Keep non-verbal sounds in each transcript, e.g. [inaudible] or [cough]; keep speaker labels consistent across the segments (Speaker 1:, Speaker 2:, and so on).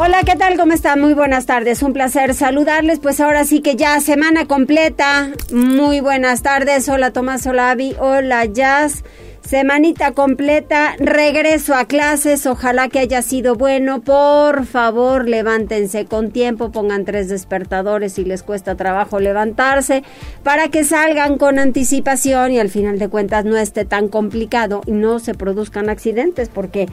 Speaker 1: Hola, ¿qué tal? ¿Cómo están? Muy buenas tardes. Un placer saludarles. Pues ahora sí que ya semana completa. Muy buenas tardes. Hola Tomás, hola Avi, hola Jazz. Semanita completa, regreso a clases, ojalá que haya sido bueno. Por favor, levántense con tiempo, pongan tres despertadores si les cuesta trabajo levantarse, para que salgan con anticipación y al final de cuentas no esté tan complicado y no se produzcan accidentes, porque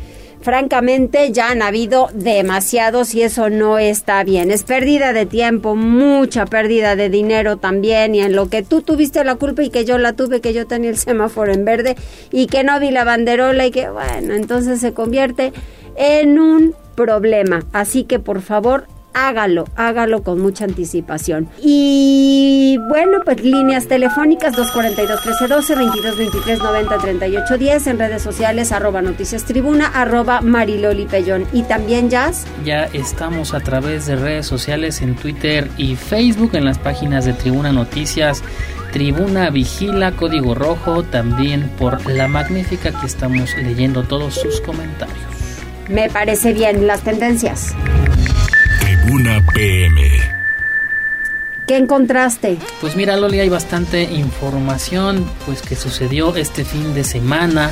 Speaker 1: francamente ya han habido demasiados y eso no está bien. Es pérdida de tiempo, mucha pérdida de dinero también y en lo que tú tuviste la culpa y que yo la tuve, que yo tenía el semáforo en verde y que no vi la banderola y que bueno, entonces se convierte en un problema. Así que por favor hágalo, hágalo con mucha anticipación. Y bueno, pues líneas telefónicas 242-1312, 2223-903810, en redes sociales arroba noticias tribuna, arroba mariloli pellón. Y también Jazz.
Speaker 2: Ya estamos a través de redes sociales en Twitter y Facebook, en las páginas de Tribuna Noticias. Tribuna Vigila, Código Rojo, también por la magnífica que estamos leyendo todos sus comentarios.
Speaker 1: Me parece bien las tendencias.
Speaker 3: Tribuna PM.
Speaker 1: ¿Qué encontraste?
Speaker 2: Pues mira, Loli, hay bastante información pues que sucedió este fin de semana,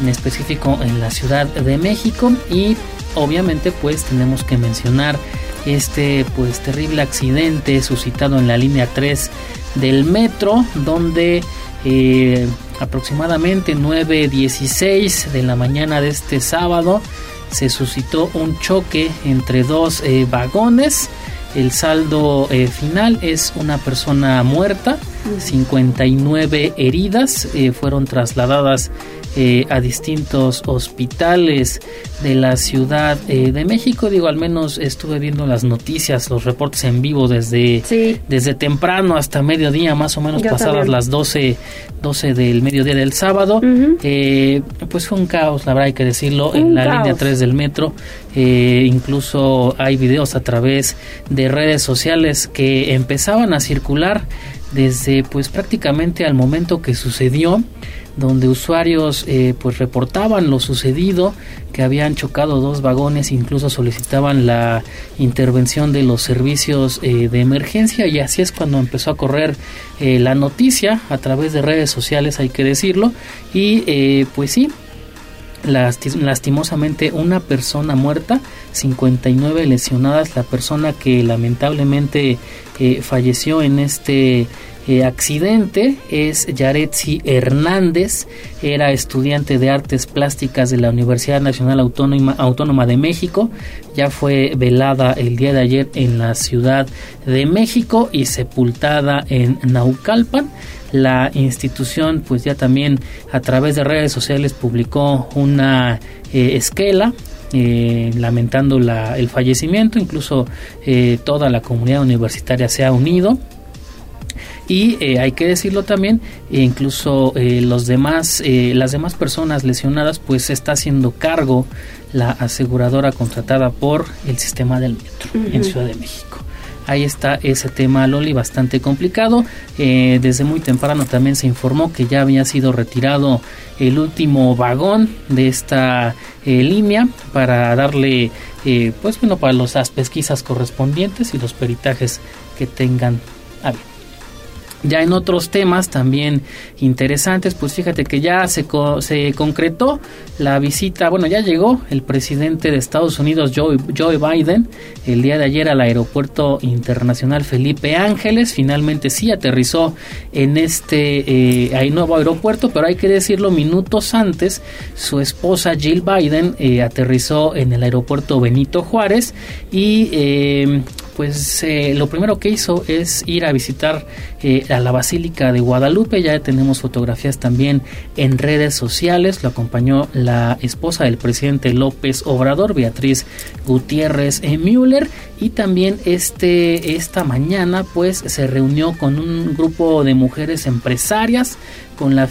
Speaker 2: en específico en la Ciudad de México y obviamente pues tenemos que mencionar este pues terrible accidente suscitado en la línea 3 del metro donde eh, aproximadamente 9.16 de la mañana de este sábado se suscitó un choque entre dos eh, vagones. El saldo eh, final es una persona muerta, 59 heridas eh, fueron trasladadas a distintos hospitales de la Ciudad de México. Digo, al menos estuve viendo las noticias, los reportes en vivo desde, desde temprano hasta mediodía, más o menos pasadas las 12, 12 del mediodía del sábado. pues fue un caos, la verdad hay que decirlo, en la línea 3 del metro. incluso hay videos a través de redes sociales que empezaban a circular desde pues prácticamente al momento que sucedió donde usuarios eh, pues reportaban lo sucedido que habían chocado dos vagones incluso solicitaban la intervención de los servicios eh, de emergencia. Y así es cuando empezó a correr eh, la noticia a través de redes sociales hay que decirlo. Y pues sí lastimosamente una persona muerta, 59 lesionadas, la persona que lamentablemente eh, falleció en este eh, accidente es Yaretsi Hernández, era estudiante de artes plásticas de la Universidad Nacional Autónoma, de México, ya fue velada el día de ayer en la Ciudad de México y sepultada en Naucalpan. La institución pues ya también a través de redes sociales publicó una eh, esquela eh, lamentando la, el fallecimiento, incluso toda la comunidad universitaria se ha unido y hay que decirlo también incluso los demás las demás personas lesionadas pues se está haciendo cargo la aseguradora contratada por el sistema del metro en Ciudad de México. Ahí está ese tema, Loli, bastante complicado. Eh, desde muy temprano también se informó que ya había sido retirado el último vagón de esta eh, línea para darle, eh, pues bueno, para las pesquisas correspondientes y los peritajes que tengan a ya en otros temas también interesantes, pues fíjate que ya se, se concretó la visita, bueno, ya llegó el presidente de Estados Unidos, Joe, Joe Biden, el día de ayer al aeropuerto internacional Felipe Ángeles, finalmente sí aterrizó en este eh, nuevo aeropuerto, pero hay que decirlo, minutos antes, su esposa Jill Biden eh, aterrizó en el aeropuerto Benito Juárez y... Eh, pues eh, lo primero que hizo es ir a visitar eh, a la Basílica de Guadalupe. Ya tenemos fotografías también en redes sociales. Lo acompañó la esposa del presidente López Obrador, Beatriz Gutiérrez Müller. Y también este, esta mañana pues se reunió con un grupo de mujeres empresarias con la,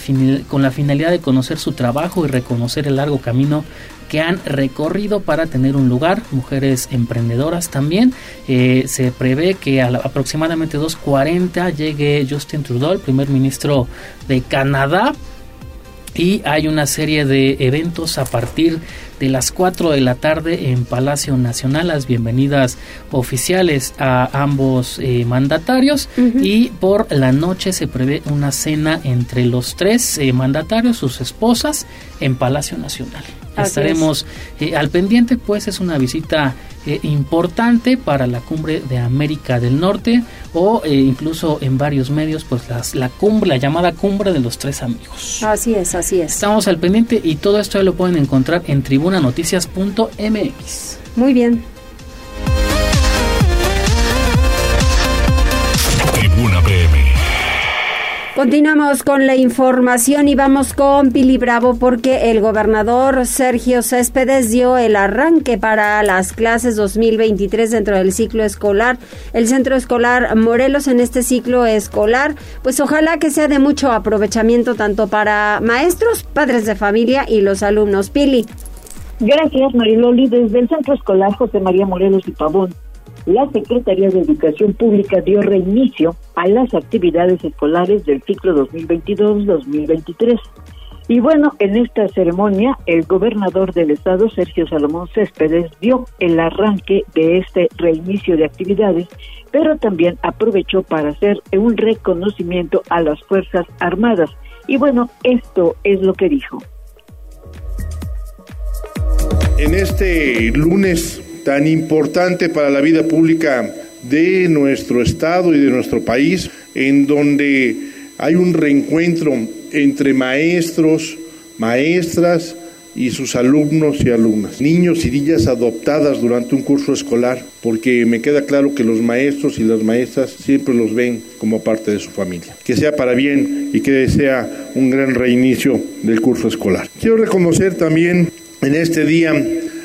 Speaker 2: con la finalidad de conocer su trabajo y reconocer el largo camino que han recorrido para tener un lugar, mujeres emprendedoras también. Eh, se prevé que a aproximadamente 2.40 llegue Justin Trudeau, el primer ministro de Canadá, y hay una serie de eventos a partir de las 4 de la tarde en Palacio Nacional, las bienvenidas oficiales a ambos eh, mandatarios y por la noche se prevé una cena entre los tres eh, mandatarios, sus esposas, en Palacio Nacional. Estaremos eh, al pendiente, pues es una visita importante para la cumbre de América del Norte o incluso en varios medios, pues la cumbre, la llamada cumbre de los tres amigos.
Speaker 1: Así es, así es.
Speaker 2: Estamos al pendiente y todo esto ya lo pueden encontrar en
Speaker 1: Muy bien.
Speaker 3: Tribuna PM.
Speaker 1: Continuamos con la información y vamos con Pili Bravo porque el gobernador Sergio Céspedes dio el arranque para las clases 2023 dentro del ciclo escolar. El Centro Escolar Morelos en este ciclo escolar, pues ojalá que sea de mucho aprovechamiento tanto para maestros, padres de familia y los alumnos. Pili.
Speaker 4: Gracias, Mariloli. Desde el Centro Escolar José María Morelos y Pavón la Secretaría de Educación Pública dio reinicio a las actividades escolares del ciclo 2022-2023. Y bueno, en esta ceremonia, el gobernador del estado, Sergio Salomón Céspedes, dio el arranque de este reinicio de actividades, pero también aprovechó para hacer un reconocimiento a las Fuerzas Armadas. Y bueno, esto es lo que dijo.
Speaker 5: En este lunes tan importante para la vida pública de nuestro Estado y de nuestro país, en donde hay un reencuentro entre maestros, maestras y sus alumnos y alumnas, niños y niñas adoptadas durante un curso escolar, porque me queda claro que los maestros y las maestras siempre los ven como parte de su familia. Que sea para bien y que sea un gran reinicio del curso escolar. Quiero reconocer también en este día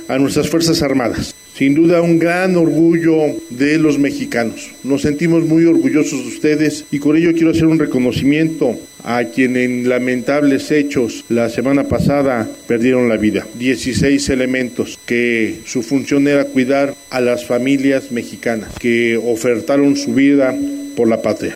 Speaker 5: a nuestras Fuerzas Armadas sin duda un gran orgullo de los mexicanos. Nos sentimos muy orgullosos de ustedes y con ello quiero hacer un reconocimiento a quien en lamentables hechos la semana pasada perdieron la vida. 16 elementos que su función era cuidar a las familias mexicanas, que ofertaron su vida por la patria.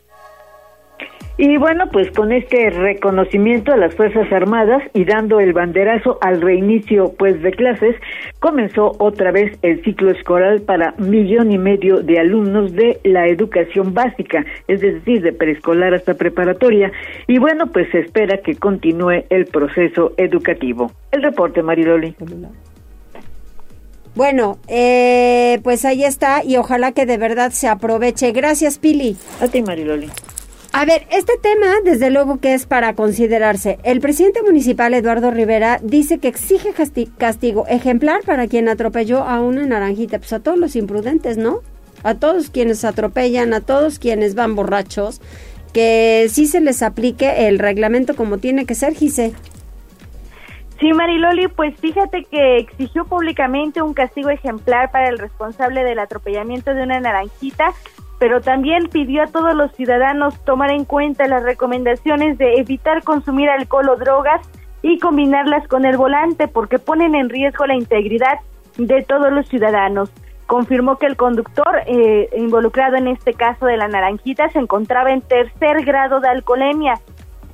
Speaker 4: Y bueno, pues con este reconocimiento a las Fuerzas Armadas y dando el banderazo al reinicio pues de clases, comenzó otra vez el ciclo escolar para millón y medio de alumnos de la educación básica, es decir, de preescolar hasta preparatoria. Y bueno, pues se espera que continúe el proceso educativo. El reporte, Mariloli.
Speaker 1: Bueno, eh, pues ahí está y ojalá que de verdad se aproveche. Gracias, Pili.
Speaker 4: A ti, Mariloli.
Speaker 1: A ver, este tema, desde luego que es para considerarse. El presidente municipal Eduardo Rivera dice que exige castigo ejemplar para quien atropelló a una naranjita, pues a todos los imprudentes, ¿no? A todos quienes atropellan, a todos quienes van borrachos, que sí se les aplique el reglamento como tiene que ser, Gise.
Speaker 6: Sí, Mariloli, pues fíjate que exigió públicamente un castigo ejemplar para el responsable del atropellamiento de una naranjita pero también pidió a todos los ciudadanos tomar en cuenta las recomendaciones de evitar consumir alcohol o drogas y combinarlas con el volante porque ponen en riesgo la integridad de todos los ciudadanos. Confirmó que el conductor eh, involucrado en este caso de la naranjita se encontraba en tercer grado de alcoholemia.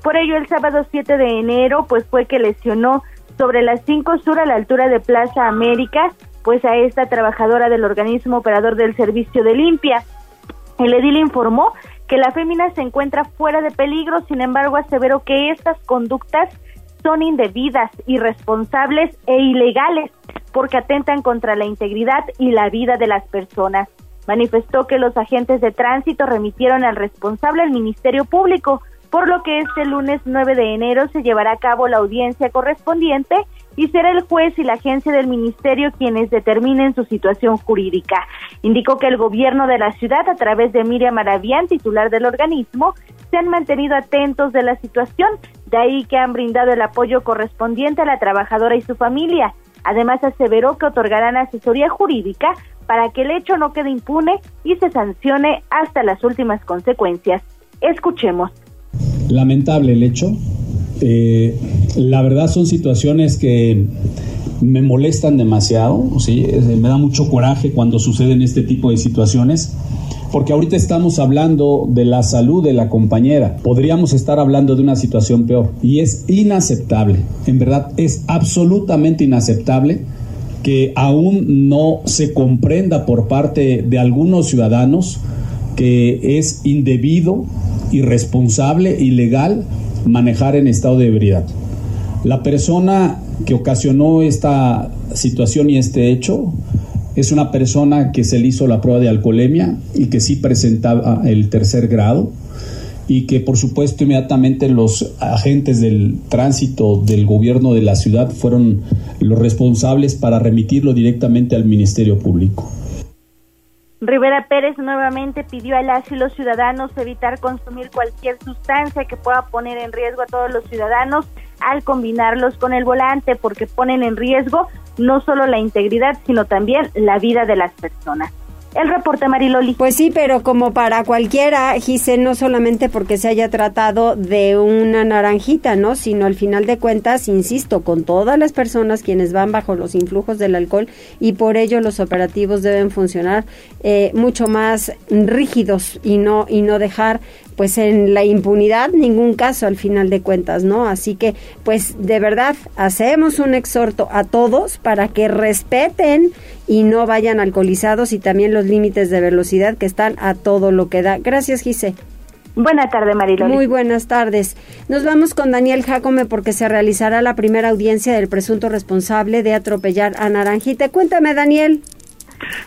Speaker 6: Por ello, el sábado 7 de enero, pues fue que lesionó sobre las 5 sur a la altura de Plaza América, pues a esta trabajadora del organismo operador del servicio de limpia. El edil informó que la fémina se encuentra fuera de peligro, sin embargo aseveró que estas conductas son indebidas, irresponsables e ilegales porque atentan contra la integridad y la vida de las personas. Manifestó que los agentes de tránsito remitieron al responsable al Ministerio Público, por lo que este lunes 9 de enero se llevará a cabo la audiencia correspondiente y será el juez y la agencia del ministerio quienes determinen su situación jurídica. Indicó que el gobierno de la ciudad, a través de Miriam Maravián, titular del organismo, se han mantenido atentos de la situación, de ahí que han brindado el apoyo correspondiente a la trabajadora y su familia. Además, aseveró que otorgarán asesoría jurídica para que el hecho no quede impune y se sancione hasta las últimas consecuencias. Escuchemos.
Speaker 7: Lamentable el hecho, eh, la verdad son situaciones que me molestan demasiado, ¿sí? me da mucho coraje cuando suceden este tipo de situaciones, porque ahorita estamos hablando de la salud de la compañera, podríamos estar hablando de una situación peor y es inaceptable, en verdad es absolutamente inaceptable que aún no se comprenda por parte de algunos ciudadanos que es indebido, irresponsable, ilegal manejar en estado de ebriedad. La persona que ocasionó esta situación y este hecho es una persona que se le hizo la prueba de alcoholemia y que sí presentaba el tercer grado y que por supuesto inmediatamente los agentes del tránsito del gobierno de la ciudad fueron los responsables para remitirlo directamente al Ministerio Público.
Speaker 6: Rivera Pérez nuevamente pidió a las y los ciudadanos evitar consumir cualquier sustancia que pueda poner en riesgo a todos los ciudadanos al combinarlos con el volante porque ponen en riesgo no solo la integridad sino también la vida de las personas. El reporte Mariloli.
Speaker 1: Pues sí, pero como para cualquiera, Gise, no solamente porque se haya tratado de una naranjita, ¿no? Sino al final de cuentas, insisto, con todas las personas quienes van bajo los influjos del alcohol y por ello los operativos deben funcionar eh, mucho más rígidos y no, y no dejar pues en la impunidad ningún caso al final de cuentas, ¿no? Así que pues de verdad hacemos un exhorto a todos para que respeten y no vayan alcoholizados y también los límites de velocidad que están a todo lo que da. Gracias, Gise.
Speaker 6: Buenas tardes, Mariloli.
Speaker 1: Muy buenas tardes. Nos vamos con Daniel Jacome porque se realizará la primera audiencia del presunto responsable de atropellar a Naranjita. Cuéntame, Daniel.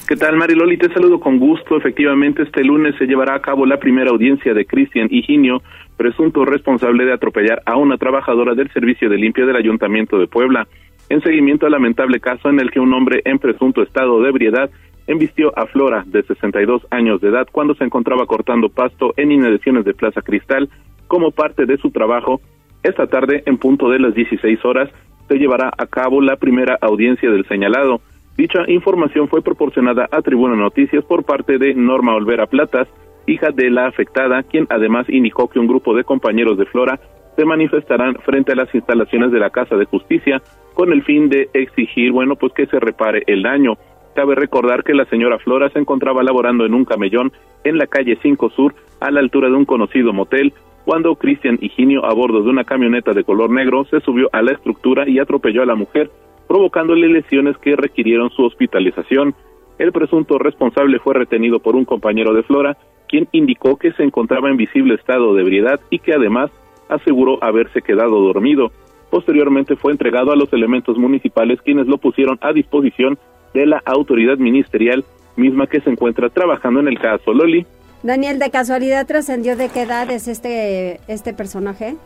Speaker 8: ¿Qué tal, Mariloli? Te saludo con gusto. Efectivamente, este lunes se llevará a cabo la primera audiencia de Cristian Higinio, presunto responsable de atropellar a una trabajadora del servicio de limpia del Ayuntamiento de Puebla, en seguimiento al lamentable caso en el que un hombre en presunto estado de ebriedad embistió a Flora, de 62 años de edad, cuando se encontraba cortando pasto en inmediaciones de Plaza Cristal como parte de su trabajo. Esta tarde, en punto de las 16 horas, se llevará a cabo la primera audiencia del señalado. Dicha información fue proporcionada a Tribuna Noticias por parte de Norma Olvera Platas, hija de la afectada, quien además indicó que un grupo de compañeros de Flora se manifestarán frente a las instalaciones de la Casa de Justicia con el fin de exigir, bueno, pues que se repare el daño. Cabe recordar que la señora Flora se encontraba laborando en un camellón en la calle 5 Sur, a la altura de un conocido motel, cuando Cristian Higinio, a bordo de una camioneta de color negro, se subió a la estructura y atropelló a la mujer, provocándole lesiones que requirieron su hospitalización. El presunto responsable fue retenido por un compañero de Flora, quien indicó que se encontraba en visible estado de ebriedad y que además aseguró haberse quedado dormido. Posteriormente fue entregado a los elementos municipales quienes lo pusieron a disposición de la autoridad ministerial misma que se encuentra trabajando en el caso. Loli.
Speaker 1: Daniel, ¿de casualidad trascendió de qué edad es este, este personaje?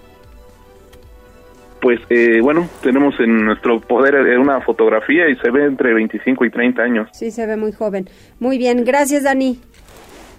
Speaker 8: Pues eh, bueno, tenemos en nuestro poder eh, una fotografía y se ve entre 25 y 30 años.
Speaker 1: Sí, se ve muy joven. Muy bien, gracias Dani.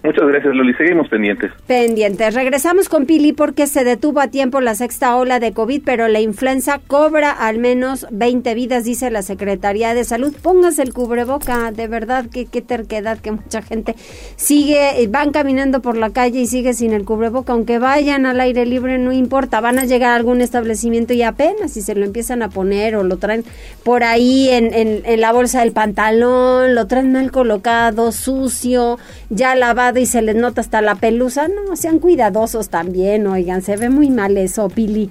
Speaker 8: Muchas gracias, Loli. Seguimos pendientes.
Speaker 1: Pendientes. Regresamos con Pili porque se detuvo a tiempo la sexta ola de COVID, pero la influenza cobra al menos 20 vidas, dice la Secretaría de Salud. Póngase el cubreboca, de verdad, que qué terquedad que mucha gente sigue, eh, van caminando por la calle y sigue sin el cubreboca, aunque vayan al aire libre, no importa, van a llegar a algún establecimiento y apenas si se lo empiezan a poner o lo traen por ahí en, en, en la bolsa del pantalón, lo traen mal colocado, sucio, ya lavado y se les nota hasta la pelusa. No, sean cuidadosos también, oigan, se ve muy mal eso, Pili.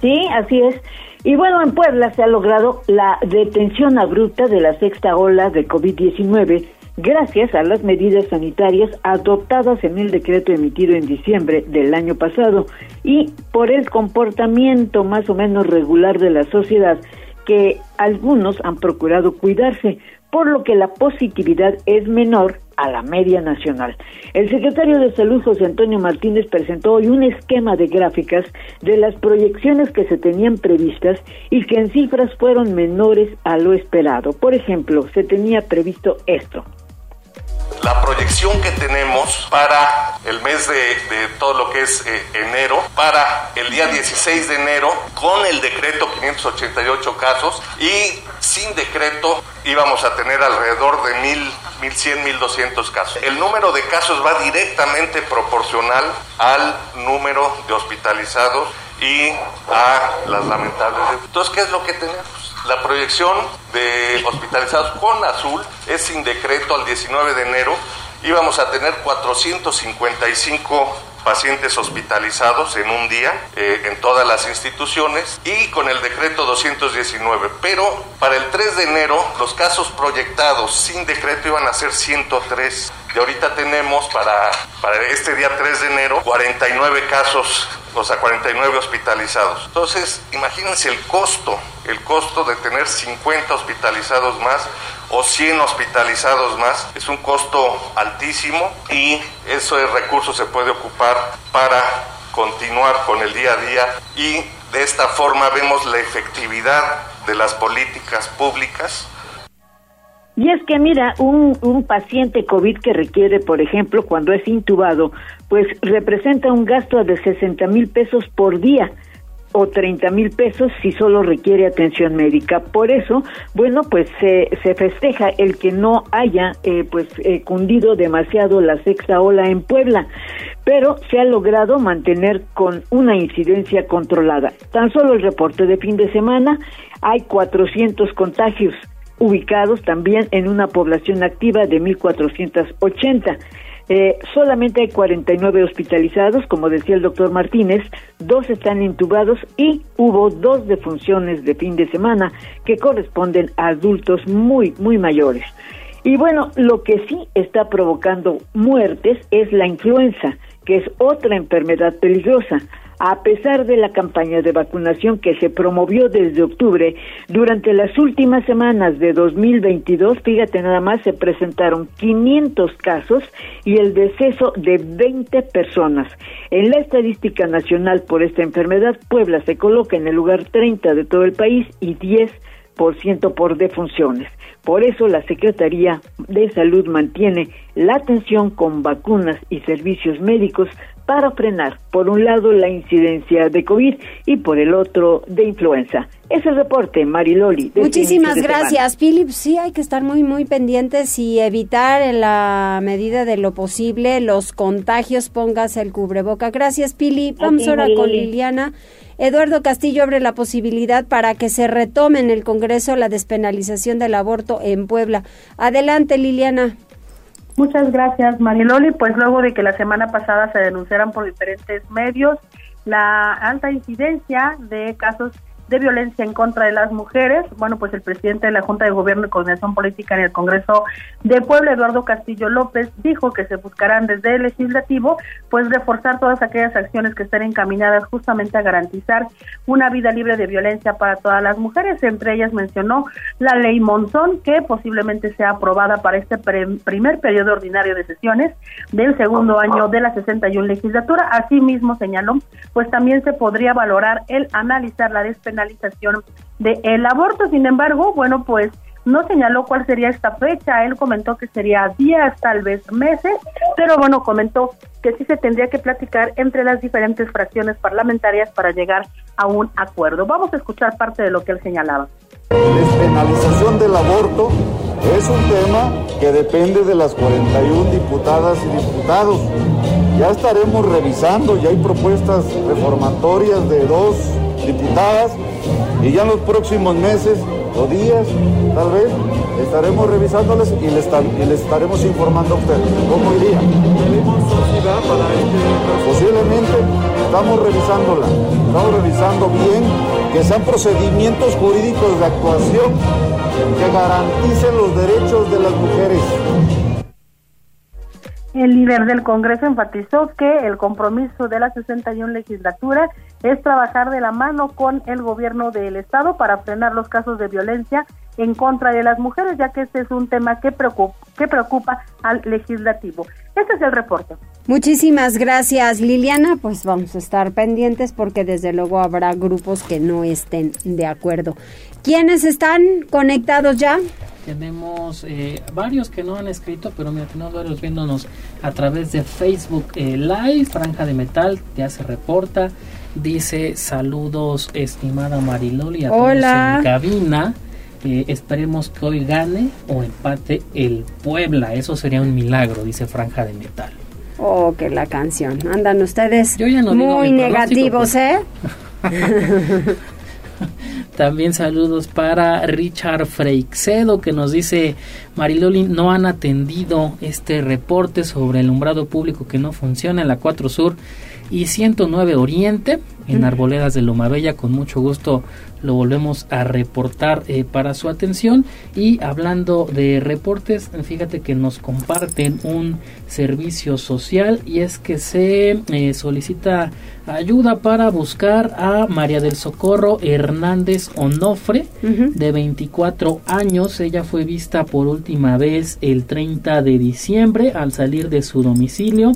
Speaker 4: Sí, así es. Y bueno, en Puebla se ha logrado la detención abrupta de la sexta ola de COVID-19 gracias a las medidas sanitarias adoptadas en el decreto emitido en diciembre del año pasado y por el comportamiento más o menos regular de la sociedad que algunos han procurado cuidarse, por lo que la positividad es menor a la media nacional. El secretario de Salud, José Antonio Martínez, presentó hoy un esquema de gráficas de las proyecciones que se tenían previstas y que en cifras fueron menores a lo esperado. Por ejemplo, se tenía previsto esto
Speaker 9: la proyección que tenemos para el mes de, todo lo que es eh, enero, para el día 16 de enero, con el decreto 588 casos y sin decreto íbamos a tener alrededor de 1000, 1100, 1200 casos. El número de casos va directamente proporcional al número de hospitalizados y a las lamentables. Entonces, ¿qué es lo que tenemos? La proyección de hospitalizados con azul es sin decreto al 19 de enero. Íbamos a tener 455 pacientes hospitalizados en un día eh, en todas las instituciones y con el decreto 219. Pero para el 3 de enero los casos proyectados sin decreto iban a ser 103. Y ahorita tenemos para, para este día 3 de enero 49 casos o sea, 49 hospitalizados. Entonces, imagínense el costo, el costo de tener 50 hospitalizados más o 100 hospitalizados más. Es un costo altísimo y ese recurso se puede ocupar para continuar con el día a día y de esta forma vemos la efectividad de las políticas públicas
Speaker 4: y es que mira, un, un paciente COVID que requiere, por ejemplo, cuando es intubado, pues representa un gasto de 60 mil pesos por día o 30 mil pesos si solo requiere atención médica. Por eso, bueno, pues se, se festeja el que no haya eh, pues eh, cundido demasiado la sexta ola en Puebla, pero se ha logrado mantener con una incidencia controlada. Tan solo el reporte de fin de semana hay 400 contagios ubicados también en una población activa de 1.480. Eh, solamente hay 49 hospitalizados, como decía el doctor Martínez, dos están intubados y hubo dos defunciones de fin de semana que corresponden a adultos muy, muy mayores. Y bueno, lo que sí está provocando muertes es la influenza, que es otra enfermedad peligrosa a pesar de la campaña de vacunación que se promovió desde octubre, durante las últimas semanas de 2022, fíjate nada más, se presentaron 500 casos y el deceso de 20 personas. En la estadística nacional por esta enfermedad, Puebla se coloca en el lugar 30 de todo el país y 10 por defunciones. Por eso la Secretaría de Salud mantiene la atención con vacunas y servicios médicos para frenar, por un lado, la incidencia de COVID y por el otro, de influenza. Es el reporte, Mariloli.
Speaker 1: Muchísimas gracias, Philip. Sí, hay que estar muy, muy pendientes y evitar en la medida de lo posible los contagios. Pongas el cubreboca. Gracias, Philip. Vamos ahora con Liliana. Eduardo Castillo abre la posibilidad para que se retome en el Congreso la despenalización del aborto en Puebla. Adelante, Liliana.
Speaker 10: Muchas gracias, Mariloli. Pues luego de que la semana pasada se denunciaran por diferentes medios la alta incidencia de casos de violencia en contra de las mujeres. Bueno, pues el presidente de la Junta de Gobierno y Coordinación Política en el Congreso de Puebla, Eduardo Castillo López, dijo que se buscarán desde el legislativo, pues reforzar todas aquellas acciones que estén encaminadas justamente a garantizar una vida libre de violencia para todas las mujeres. Entre ellas mencionó la ley Monzón, que posiblemente sea aprobada para este primer periodo ordinario de sesiones del segundo año de la 61 legislatura. Asimismo, señaló, pues también se podría valorar el analizar la despenalización penalización del aborto. Sin embargo, bueno, pues no señaló cuál sería esta fecha. Él comentó que sería días, tal vez meses, pero bueno, comentó que sí se tendría que platicar entre las diferentes fracciones parlamentarias para llegar a un acuerdo. Vamos a escuchar parte de lo que él señalaba.
Speaker 11: La despenalización del aborto es un tema que depende de las 41 diputadas y diputados. Ya estaremos revisando, ya hay propuestas reformatorias de dos diputadas y ya en los próximos meses o días, tal vez, estaremos revisándoles y les, estaremos informando a ustedes cómo iría. Posiblemente estamos revisándola, estamos revisando bien que sean procedimientos jurídicos de actuación que garanticen los derechos de las mujeres.
Speaker 10: El líder del Congreso enfatizó que el compromiso de la 61 legislatura es trabajar de la mano con el gobierno del Estado para frenar los casos de violencia en contra de las mujeres, ya que este es un tema que que preocupa al legislativo. Este es el reporte.
Speaker 1: Muchísimas gracias Liliana, pues vamos a estar pendientes porque desde luego habrá grupos que no estén de acuerdo. ¿Quiénes están conectados ya?
Speaker 2: Tenemos eh, varios que no han escrito, pero mira, tenemos varios viéndonos a través de Facebook eh, Live. Franja de Metal ya se reporta. Dice saludos, estimada Mariloli, a
Speaker 1: Hola.
Speaker 2: todos en cabina. Eh, esperemos que hoy gane o empate el Puebla. Eso sería un milagro, dice Franja de Metal.
Speaker 1: Oh, que la canción. Andan ustedes
Speaker 2: Yo ya no digo
Speaker 1: muy negativos, ¿eh? [laughs]
Speaker 2: También saludos para Richard Freixedo que nos dice Mariloli no han atendido este reporte sobre el umbrado público que no funciona en la 4 Sur y 109 Oriente en Arboledas de Lomabella con mucho gusto lo volvemos a reportar eh, para su atención. Y hablando de reportes fíjate que nos comparten un servicio social y es que se eh, solicita ayuda para buscar a María del Socorro Hernández Onofre de 24 años. Ella fue vista por última vez el 30 de diciembre al salir de su domicilio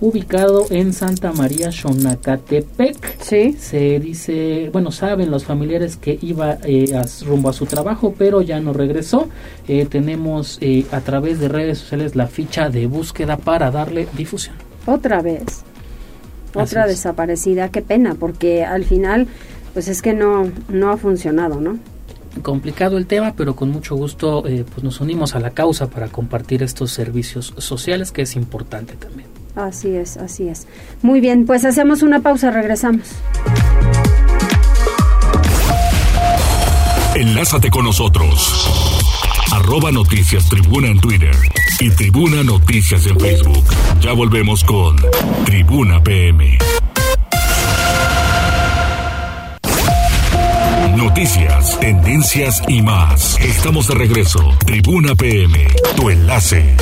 Speaker 2: ubicado en Santa María Xonacatepec.
Speaker 1: Sí.
Speaker 2: Se dice, bueno, saben los familiares que iba eh, a- rumbo a su trabajo, pero ya no regresó. Eh, tenemos eh, a través de redes sociales la ficha de búsqueda para darle difusión.
Speaker 1: Otra vez. Otra
Speaker 2: es.
Speaker 1: desaparecida. Qué pena, porque al final, pues es que no, no ha funcionado, ¿no?
Speaker 2: Complicado el tema, pero con mucho gusto eh, pues nos unimos a la causa para compartir estos servicios sociales, que es importante también.
Speaker 1: Así es, así es. Muy bien, pues hacemos una pausa, regresamos.
Speaker 3: Enlázate con nosotros. Arroba Noticias Tribuna en Twitter y Tribuna Noticias en Facebook. Ya volvemos con Tribuna PM. Noticias, tendencias y más. Estamos de regreso. Tribuna PM, tu enlace.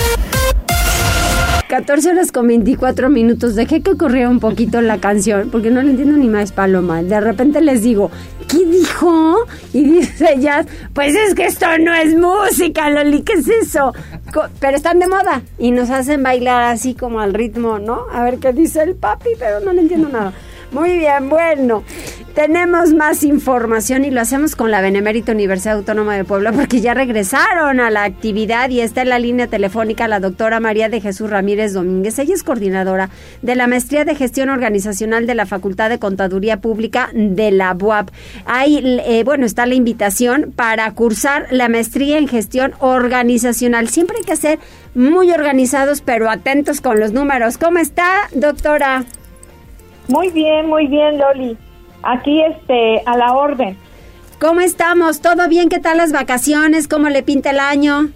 Speaker 1: 14 horas con 24 minutos. Dejé que corriera un poquito la canción porque no le entiendo ni más paloma. De repente les digo, ¿qué dijo? Y dice ya, pues es que esto no es música, Loli, ¿qué es eso? Pero están de moda y nos hacen bailar así como al ritmo, ¿no? A ver qué dice el papi, pero no le entiendo nada. Muy bien, bueno, tenemos más información y lo hacemos con la Benemérita Universidad Autónoma de Puebla porque ya regresaron a la actividad y está en la línea telefónica la doctora María de Jesús Ramírez Domínguez. Ella es coordinadora de la Maestría de Gestión Organizacional de la Facultad de Contaduría Pública de la UAP. Ahí, eh, bueno, está la invitación para cursar la maestría en gestión organizacional. Siempre hay que ser muy organizados, pero atentos con los números. ¿Cómo está, doctora?
Speaker 12: Muy bien, muy bien, Loli. Aquí, este, a la orden.
Speaker 1: ¿Cómo estamos? ¿Todo bien? ¿Qué tal las vacaciones? ¿Cómo le pinta el año?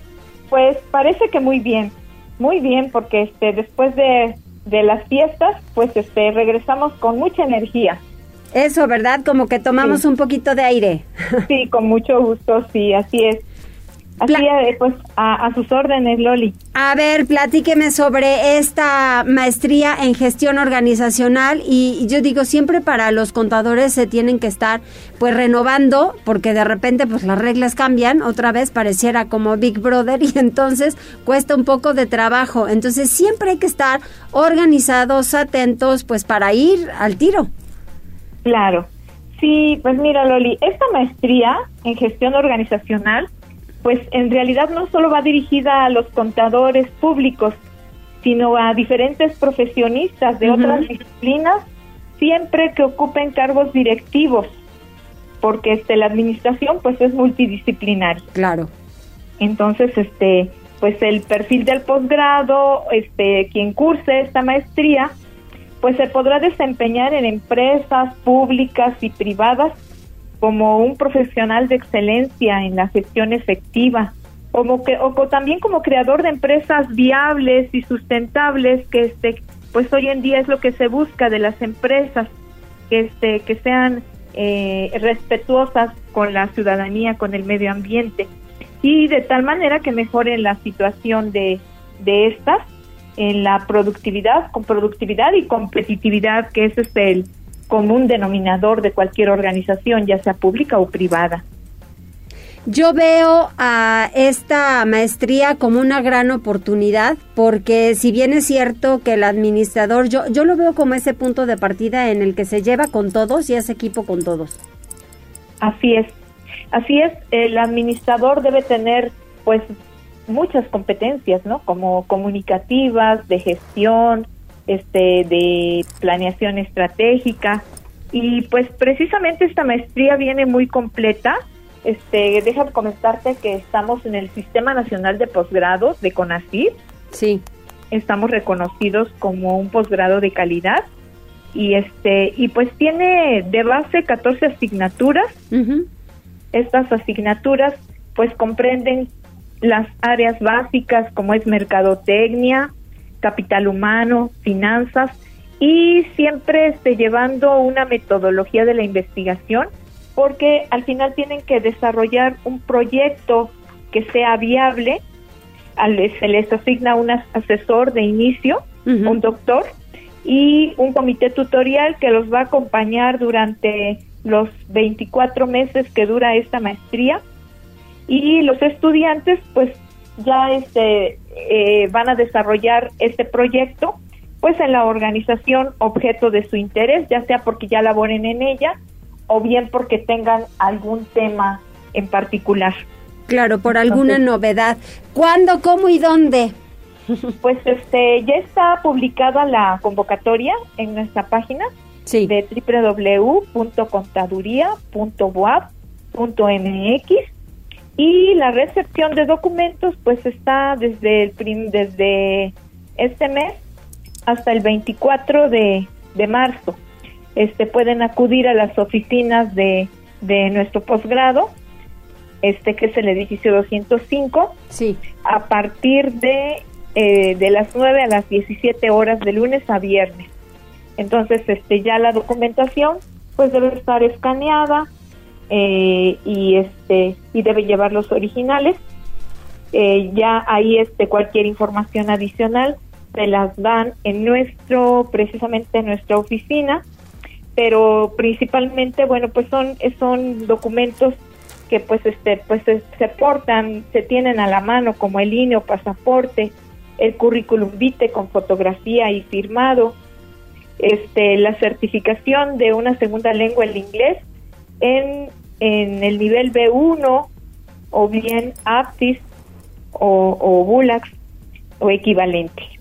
Speaker 12: Pues parece que muy bien, muy bien, porque este, después de, de las fiestas, pues este, regresamos con mucha energía.
Speaker 1: Eso, ¿verdad? Como que tomamos
Speaker 12: Sí.
Speaker 1: un poquito de aire.
Speaker 12: Sí, con mucho gusto, sí, así es. Así, pues, a, a sus órdenes, Loli.
Speaker 1: A ver, platíqueme sobre esta maestría en gestión organizacional y yo digo, siempre para los contadores se tienen que estar pues renovando porque de repente pues las reglas cambian, otra vez pareciera como Big Brother [laughs] y entonces cuesta un poco de trabajo. Entonces siempre hay que estar organizados, atentos pues para ir al tiro.
Speaker 12: Claro. Sí, pues mira, Loli, esta maestría en gestión organizacional, pues en realidad no solo va dirigida a los contadores públicos, sino a diferentes profesionistas de otras disciplinas, siempre que ocupen cargos directivos, porque este la administración pues es multidisciplinaria.
Speaker 1: Claro.
Speaker 12: Entonces, este, pues el perfil del posgrado, este, quien curse esta maestría, pues se podrá desempeñar en empresas públicas y privadas como un profesional de excelencia en la gestión efectiva, como que, o también como creador de empresas viables y sustentables, que este, pues hoy en día es lo que se busca de las empresas, que este, que sean eh, respetuosas con la ciudadanía, con el medio ambiente. Y de tal manera que mejoren la situación de, de estas en la productividad, con productividad y competitividad, que ese es el común denominador de cualquier organización, ya sea pública o privada.
Speaker 1: Yo veo a esta maestría como una gran oportunidad porque si bien es cierto que el administrador, yo, yo lo veo como ese punto de partida en el que se lleva con todos y es equipo con todos.
Speaker 12: Así es, así es, el administrador debe tener pues muchas competencias, ¿no? Como comunicativas, de gestión, este, de planeación estratégica y pues precisamente esta maestría viene muy completa este, déjame comentarte que estamos en el Sistema Nacional de Posgrados de CONACYT.
Speaker 1: Sí.
Speaker 12: Estamos reconocidos como un posgrado de calidad y este y pues tiene de base 14 asignaturas. Estas asignaturas pues comprenden las áreas básicas como es mercadotecnia, capital humano, finanzas y siempre esté llevando una metodología de la investigación porque al final tienen que desarrollar un proyecto que sea viable. Se les asigna un asesor de inicio, un doctor, y un comité tutorial que los va a acompañar durante los 24 meses que dura esta maestría. Y los estudiantes, pues ya este, eh, van a desarrollar este proyecto pues en la organización objeto de su interés, ya sea porque ya laboren en ella o bien porque tengan algún tema en particular.
Speaker 1: Claro, por alguna novedad. ¿Cuándo, cómo y dónde? [laughs]
Speaker 12: Pues este ya está publicada la convocatoria en nuestra página
Speaker 1: sí.
Speaker 12: de www.contaduría.boab.mx y la recepción de documentos pues está desde el desde este mes hasta el 24 de, de marzo este, pueden acudir a las oficinas de, de nuestro posgrado, este que es el edificio 205,
Speaker 1: sí.
Speaker 12: a partir de, eh, de las 9 a las 17 horas de lunes a viernes. Entonces, este, ya la documentación pues debe estar escaneada eh, y este y debe llevar los originales. Eh, ya ahí este cualquier información adicional se las dan en nuestro precisamente en nuestra oficina pero principalmente bueno pues son son documentos que pues este pues se, portan se tienen a la mano como el INE o pasaporte el currículum vitae con fotografía y firmado este la certificación de una segunda lengua el inglés en en el nivel B1 o bien APTIS o, o BULAX o equivalente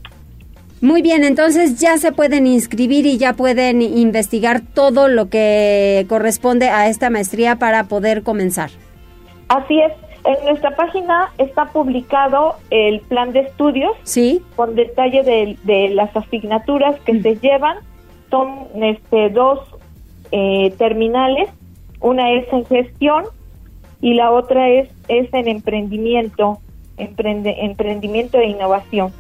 Speaker 1: muy bien, entonces ya se pueden inscribir y ya pueden investigar todo lo que corresponde a esta maestría para poder comenzar.
Speaker 12: Así es. En nuestra página está publicado el plan de estudios
Speaker 1: sí.
Speaker 12: con detalle de, las asignaturas que se llevan. Son este, dos eh, terminales. Una es en gestión y la otra es, es en emprendimiento, emprendimiento e innovación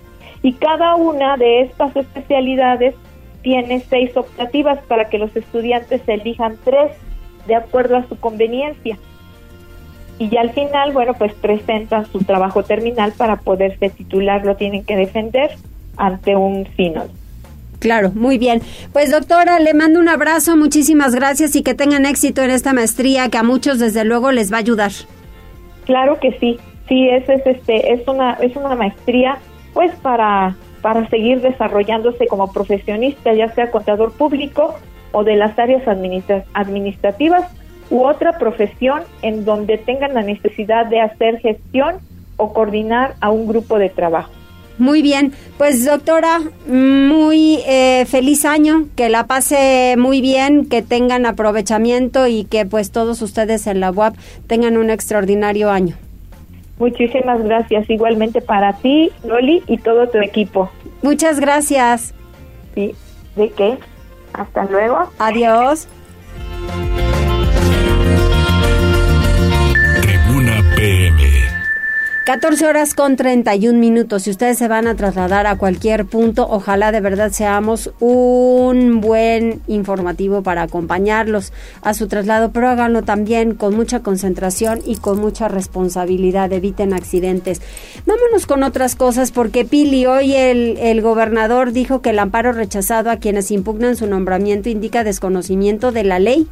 Speaker 12: y cada una de estas especialidades tiene seis optativas para que los estudiantes elijan tres de acuerdo a su conveniencia. Y ya al final, bueno, pues presentan su trabajo terminal para poderse titular, lo tienen que defender ante un sínodo.
Speaker 1: Claro, muy bien. Pues doctora, le mando un abrazo, muchísimas gracias y que tengan éxito en esta maestría que a muchos desde luego les va a ayudar.
Speaker 12: Claro que sí, sí, es, es este, es una, es una maestría pues para, para seguir desarrollándose como profesionista, ya sea contador público o de las áreas administrativas u otra profesión en donde tengan la necesidad de hacer gestión o coordinar a un grupo de trabajo.
Speaker 1: Muy bien, pues doctora, muy eh, feliz año, que la pase muy bien, que tengan aprovechamiento y que pues todos ustedes en la UAP tengan un extraordinario año.
Speaker 12: Muchísimas gracias igualmente para ti, Loli, y todo tu equipo.
Speaker 1: Muchas gracias.
Speaker 12: Sí, ¿de qué? Hasta luego.
Speaker 1: Adiós. 14 horas con 31 minutos. Si ustedes se van a trasladar a cualquier punto, ojalá de verdad seamos un buen informativo para acompañarlos a su traslado, pero háganlo también con mucha concentración y con mucha responsabilidad. Eviten accidentes. Vámonos con otras cosas, porque Pili, hoy el, el gobernador dijo que el amparo rechazado a quienes impugnan su nombramiento indica desconocimiento de la ley.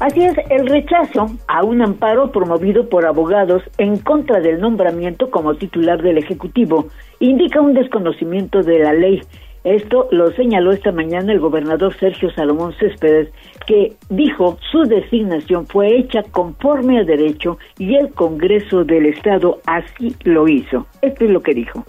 Speaker 4: Así es, el rechazo a un amparo promovido por abogados en contra del nombramiento como titular del Ejecutivo indica un desconocimiento de la ley. Esto lo señaló esta mañana el gobernador Sergio Salomón Céspedes, que dijo su designación fue hecha conforme a derecho y el Congreso del Estado así lo hizo. Esto es lo que dijo.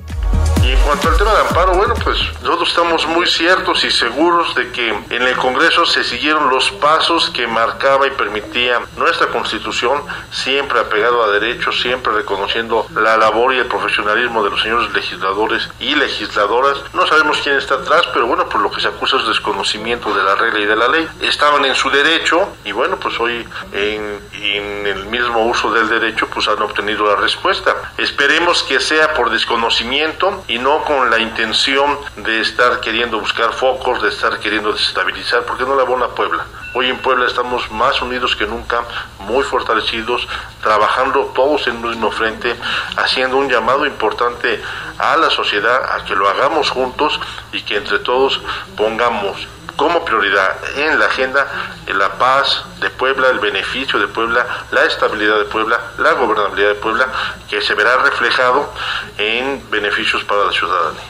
Speaker 5: Y en cuanto al tema de amparo, bueno, pues nosotros estamos muy ciertos y seguros de que en el Congreso se siguieron los pasos que marcaba y permitía nuestra Constitución, siempre apegado a derechos, siempre reconociendo la labor y el profesionalismo de los señores legisladores y legisladoras. No sabemos quién está atrás, pero bueno, pues lo que se acusa es desconocimiento de la regla y de la ley. Estaban en su derecho y bueno, pues hoy en, en el mismo uso del derecho, pues han obtenido la respuesta. Esperemos que sea por desconocimiento y no con la intención de estar queriendo buscar focos, de estar queriendo desestabilizar, porque no la abona Puebla. Hoy en Puebla estamos más unidos que nunca, muy fortalecidos, trabajando todos en un mismo frente, haciendo un llamado importante a la sociedad a que lo hagamos juntos y que entre todos pongamos como prioridad en la agenda la paz de Puebla, el beneficio de Puebla, la estabilidad de Puebla, la gobernabilidad de Puebla, que se verá reflejado en beneficios para la ciudadanía.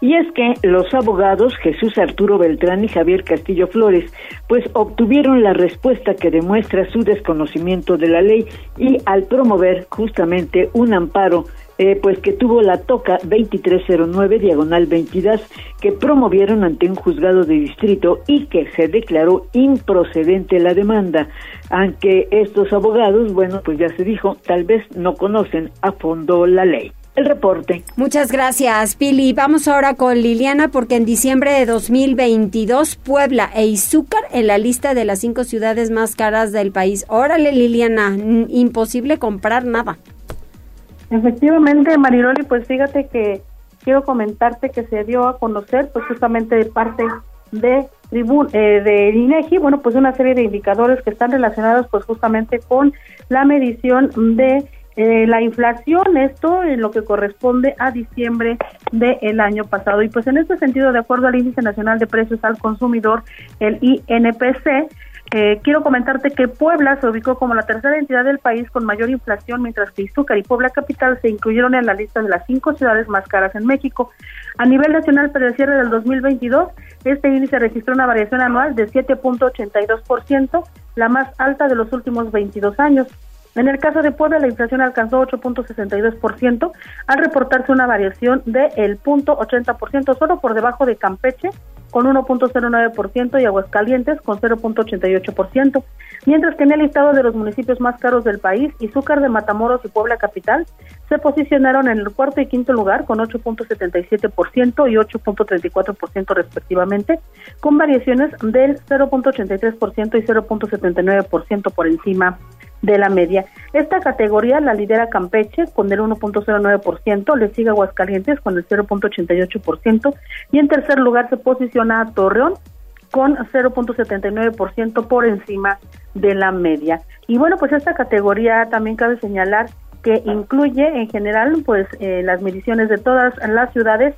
Speaker 4: Y es que los abogados Jesús Arturo Beltrán y Javier Castillo Flores pues obtuvieron la respuesta que demuestra su desconocimiento de la ley y al promover justamente un amparo eh, pues que tuvo la toca 2309 diagonal 22 que promovieron ante un juzgado de distrito y que se declaró improcedente la demanda. Aunque estos abogados, bueno, pues ya se dijo, tal vez no conocen a fondo la ley. El reporte.
Speaker 1: Muchas gracias, Pili. Vamos ahora con Liliana porque en diciembre de 2022 Puebla e Izúcar en la lista de las cinco ciudades más caras del país. Órale, Liliana, imposible comprar nada.
Speaker 10: Efectivamente, Mariloli, pues fíjate que quiero comentarte que se dio a conocer, pues justamente de parte de Tribun eh, de INEGI, bueno, pues una serie de indicadores que están relacionados, pues justamente con la medición de eh, la inflación, esto en lo que corresponde a diciembre del año pasado. Y pues en este sentido, de acuerdo al Índice Nacional de Precios al Consumidor, el INPC, eh, quiero comentarte que Puebla se ubicó como la tercera entidad del país con mayor inflación, mientras que Izúcar y Puebla Capital se incluyeron en la lista de las cinco ciudades más caras en México. A nivel nacional, para el cierre del 2022, este índice registró una variación anual de 7.82%, la más alta de los últimos 22 años. En el caso de Puebla, la inflación alcanzó 8.62% al reportarse una variación del el 0.80%, solo por debajo de Campeche, con 1.09% y Aguascalientes con 0.88%, mientras que en el listado de los municipios más caros del país, Izúcar de Matamoros y Puebla Capital se posicionaron en el cuarto y quinto lugar con 8.77% y 8.34% respectivamente, con variaciones del 0.83% y 0.79% por encima de la media. Esta categoría la lidera Campeche con el 1.09%, le sigue Aguascalientes con el 0.88% y en tercer lugar se posiciona Torreón con 0.79% por encima de la media. Y bueno, pues esta categoría también cabe señalar que incluye en general pues eh, las mediciones de todas las ciudades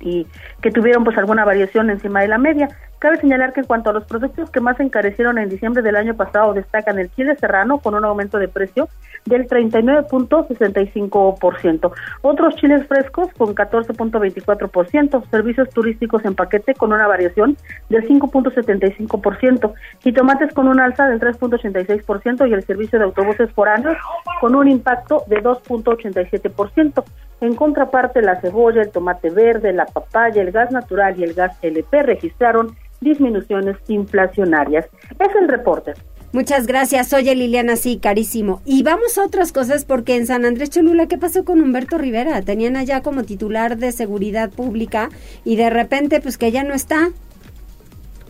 Speaker 10: y que tuvieron pues alguna variación encima de la media. Cabe señalar que en cuanto a los productos que más encarecieron en diciembre del año pasado destacan el chile serrano con un aumento de precio del 39.65%, otros chiles frescos con 14.24%, servicios turísticos en paquete con una variación del 5.75%, y tomates con un alza del 3.86% y el servicio de autobuses foráneos con un impacto de 2.87%. En contraparte, la cebolla, el tomate verde, la papaya, el gas natural y el gas LP registraron disminuciones inflacionarias. Es el reporte.
Speaker 1: Muchas gracias. Oye, Liliana, sí, carísimo. Y vamos a otras cosas porque en San Andrés Cholula, ¿qué pasó con Humberto Rivera? Tenían allá como titular de seguridad pública y de repente, pues que ya no está.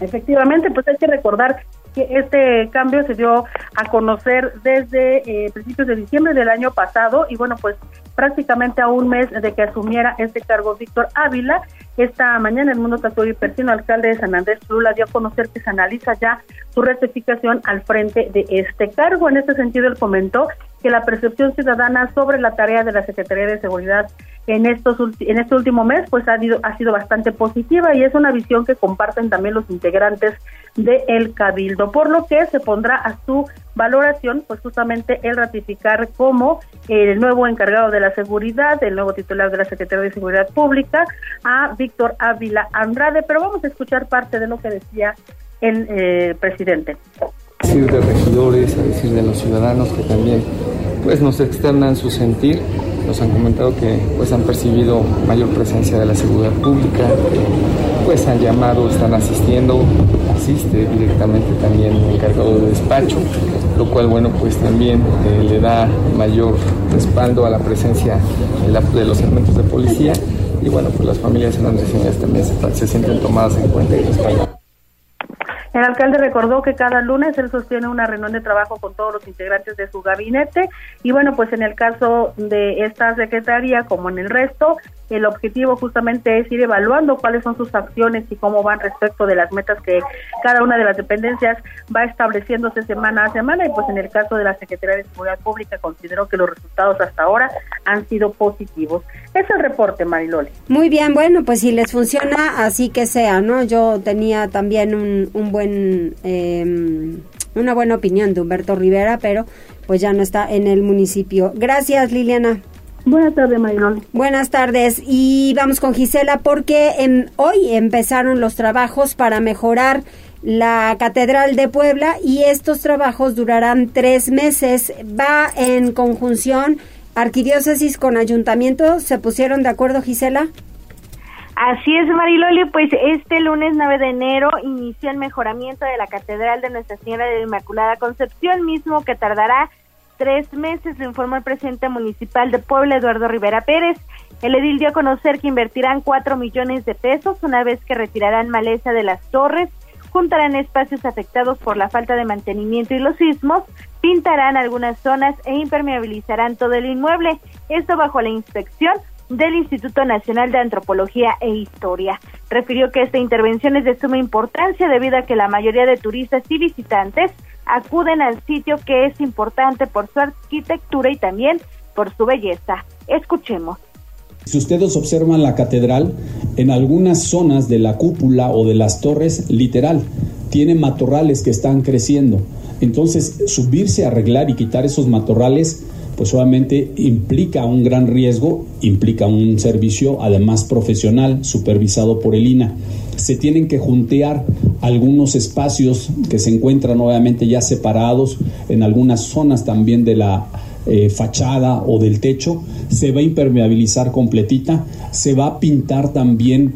Speaker 10: Efectivamente, pues hay que recordar que este cambio se dio a conocer desde eh, principios de diciembre del año pasado y bueno, pues prácticamente a un mes de que asumiera este cargo Víctor Ávila Esta mañana el mundo Tatuí Persino, alcalde de San Andrés Lula, dio a conocer que se analiza ya su rectificación al frente de este cargo. En este sentido, él comentó que la percepción ciudadana sobre la tarea de la Secretaría de Seguridad en estos en este último mes pues ha, sido, ha sido bastante positiva y es una visión que comparten también los integrantes del el cabildo por lo que se pondrá a su valoración pues justamente el ratificar como el nuevo encargado de la seguridad el nuevo titular de la Secretaría de Seguridad Pública a Víctor Ávila Andrade. Pero vamos a escuchar parte de lo que decía el eh, presidente
Speaker 13: de regidores, a decir de los ciudadanos que también pues nos externan su sentir. Nos han comentado que pues han percibido mayor presencia de la seguridad pública, pues han llamado, están asistiendo, asiste directamente también el encargado de despacho, lo cual bueno pues también eh, le da mayor respaldo a la presencia de, los elementos de policía. Y bueno pues las familias en las también se, se sienten tomadas en cuenta y respaldadas.
Speaker 10: El alcalde recordó que cada lunes él sostiene una reunión de trabajo con todos los integrantes de su gabinete y bueno, pues en el caso de esta secretaría como en el resto, el objetivo justamente es ir evaluando cuáles son sus acciones y cómo van respecto de las metas que cada una de las dependencias va estableciéndose semana a semana y pues en el caso de la Secretaría de Seguridad Pública considero que los resultados hasta ahora han sido positivos. Es el reporte, Mariloli.
Speaker 1: Muy bien, bueno, pues si les funciona, así que sea, ¿no? Yo tenía también un, un buen... Eh, una buena opinión de Humberto Rivera, pero pues ya no está en el municipio. Gracias, Liliana.
Speaker 10: Buenas tardes, Mariloli.
Speaker 1: Buenas tardes. Y vamos con Gisela porque en, hoy empezaron los trabajos para mejorar la Catedral de Puebla y estos trabajos durarán tres meses. Va en conjunción Arquidiócesis con Ayuntamiento. ¿Se pusieron de acuerdo, Gisela?
Speaker 6: Así es, Mariloli, pues este lunes 9 de enero inició el mejoramiento de la Catedral de Nuestra Señora de la Inmaculada Concepción, mismo que tardará tres meses, lo informó el presidente municipal de Puebla, Eduardo Rivera Pérez. El edil dio a conocer que invertirán cuatro millones de pesos una vez que retirarán maleza de las torres, juntarán espacios afectados por la falta de mantenimiento y los sismos, pintarán algunas zonas e impermeabilizarán todo el inmueble. Esto bajo la inspección del Instituto Nacional de Antropología e Historia. Refirió que esta intervención es de suma importancia debido a que la mayoría de turistas y visitantes acuden al sitio que es importante por su arquitectura y también por su belleza. Escuchemos.
Speaker 7: Si ustedes observan la catedral, en algunas zonas de la cúpula o de las torres, literal, tiene matorrales que están creciendo. Entonces, subirse, arreglar y quitar esos matorrales, pues obviamente implica un gran riesgo, implica un servicio además profesional, supervisado por el INA se tienen que juntear algunos espacios que se encuentran obviamente ya separados en algunas zonas también de la eh, fachada o del techo, se va a impermeabilizar completita, se va a pintar también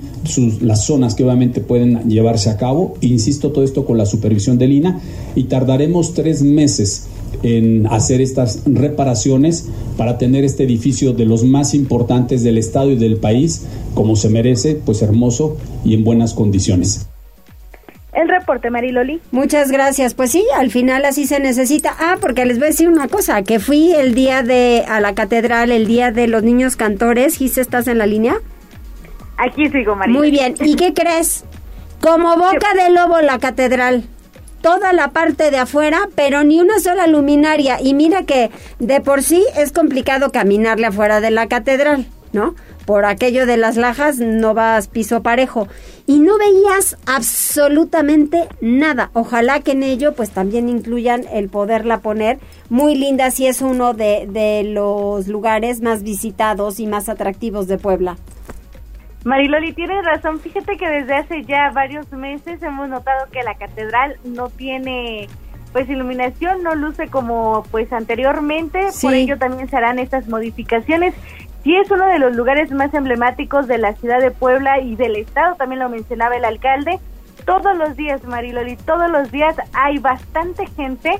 Speaker 7: las zonas que obviamente pueden llevarse a cabo, insisto, todo esto con la supervisión del INA, y tardaremos tres meses en hacer estas reparaciones para tener este edificio de los más importantes del estado y del país, como se merece, pues hermoso y en buenas condiciones.
Speaker 6: El reporte, Mariloli.
Speaker 1: Muchas gracias. Pues sí, al final así se necesita. Ah, porque les voy a decir una cosa, que fui el día de a la catedral, el día de los niños cantores. Gise, ¿estás en la línea?
Speaker 6: Aquí sigo, Mariloli.
Speaker 1: Muy bien. ¿Y qué crees? Como boca [laughs] de lobo la catedral toda la parte de afuera, pero ni una sola luminaria. Y mira que de por sí es complicado caminarle afuera de la catedral, ¿no? Por aquello de las lajas no vas piso parejo. Y no veías absolutamente nada. Ojalá que en ello pues también incluyan el poderla poner. Muy linda si es uno de, de los lugares más visitados y más atractivos de Puebla.
Speaker 6: Mariloli, tienes razón. Fíjate que desde hace ya varios meses hemos notado que la catedral no tiene pues iluminación, no luce como pues anteriormente, por ello también se harán estas modificaciones. Sí es uno de los lugares más emblemáticos de la ciudad de Puebla y del estado, también lo mencionaba el alcalde. Todos los días, Mariloli, todos los días hay bastante gente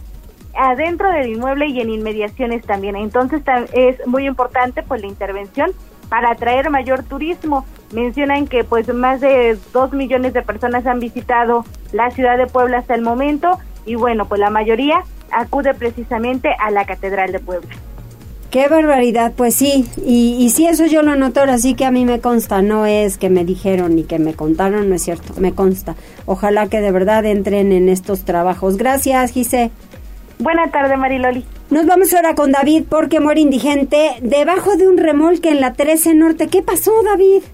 Speaker 6: adentro del inmueble y en inmediaciones también. Entonces es muy importante pues la intervención para atraer mayor turismo. Mencionan que pues más de dos millones de personas han visitado la ciudad de Puebla hasta el momento y bueno, pues la mayoría acude precisamente a la Catedral de Puebla.
Speaker 1: Qué barbaridad, pues sí, y, y si eso yo lo noto ahora sí que a mí me consta, no es que me dijeron ni que me contaron, no es cierto, me consta. Ojalá que de verdad entren en estos trabajos. Gracias, Gise.
Speaker 6: Buena tarde, Mariloli.
Speaker 1: Nos vamos ahora con David porque muere indigente debajo de un remolque en la 13 Norte. ¿Qué pasó, David?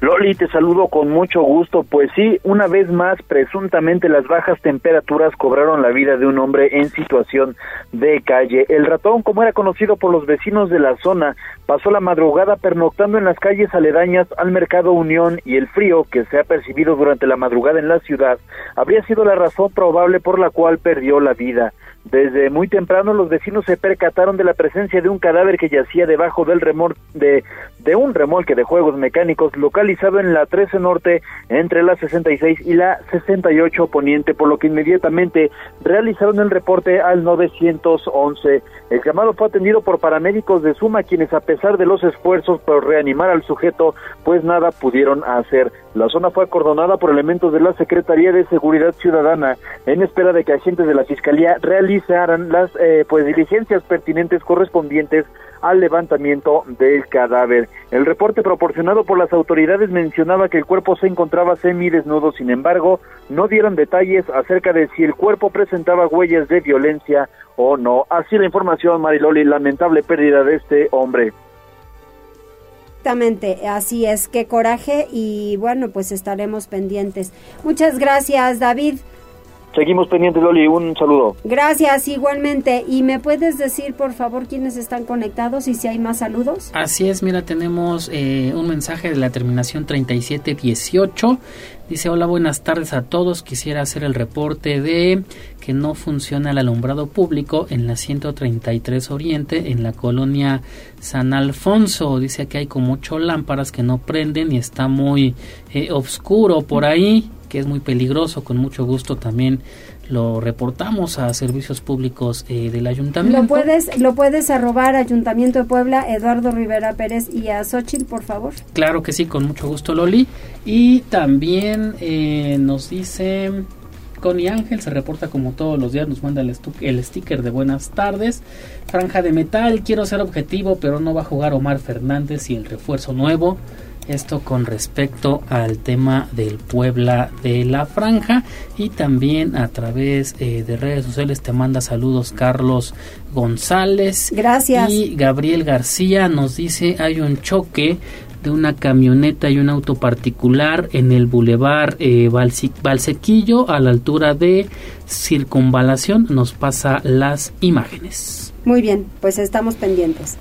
Speaker 14: Loli, te saludo con mucho gusto. Pues sí, una vez más, presuntamente las bajas temperaturas cobraron la vida de un hombre en situación de calle. El ratón, como era conocido por los vecinos de la zona, pasó la madrugada pernoctando en las calles aledañas al Mercado Unión y el frío que se ha percibido durante la madrugada en la ciudad habría sido la razón probable por la cual perdió la vida. Desde muy temprano los vecinos se percataron de la presencia de un cadáver que yacía debajo del remol de, de un remolque de juegos mecánicos localizado en la 13 Norte entre la 66 y la 68 Poniente, por lo que inmediatamente realizaron el reporte al 911. El llamado fue atendido por paramédicos de Suma, quienes a pesar de los esfuerzos por reanimar al sujeto, pues nada pudieron hacer. La zona fue acordonada por elementos de la Secretaría de Seguridad Ciudadana en espera de que agentes de la Fiscalía realizaran las eh, pues diligencias pertinentes correspondientes al levantamiento del cadáver. El reporte proporcionado por las autoridades mencionaba que el cuerpo se encontraba semidesnudo, sin embargo, no dieron detalles acerca de si el cuerpo presentaba huellas de violencia o no. Así la información, Mariloli, lamentable pérdida de este hombre.
Speaker 1: Exactamente, así es, qué coraje y bueno, pues estaremos pendientes. Muchas gracias, David.
Speaker 14: Seguimos pendientes, Loli. Un saludo.
Speaker 1: Gracias, igualmente. ¿Y me puedes decir, por favor, quiénes están conectados y si hay más saludos?
Speaker 2: Así es, mira, tenemos eh, un mensaje de la terminación 3718. Dice, hola, buenas tardes a todos. Quisiera hacer el reporte de que no funciona el alumbrado público en la 133 Oriente, en la colonia San Alfonso. Dice que hay como ocho lámparas que no prenden y está muy eh, oscuro por ahí que es muy peligroso. Con mucho gusto también lo reportamos a servicios públicos eh, del ayuntamiento.
Speaker 1: Lo puedes, lo puedes arrobar Ayuntamiento de Puebla, Eduardo Rivera Pérez y a Xochitl, por favor.
Speaker 2: Claro que sí, con mucho gusto, Loli. Y también eh, nos dice Connie Ángel, se reporta como todos los días, nos manda el, el sticker de buenas tardes. Franja de metal, quiero ser objetivo, pero no va a jugar Omar Fernández y el refuerzo nuevo. Esto con respecto al tema del Puebla de la Franja y también a través eh, de redes sociales te manda saludos Carlos González.
Speaker 1: Gracias.
Speaker 2: Y Gabriel García nos dice hay un choque de una camioneta y un auto particular en el bulevar eh, Valsequillo a la altura de Circunvalación. Nos pasa las imágenes.
Speaker 1: Muy bien, pues estamos pendientes.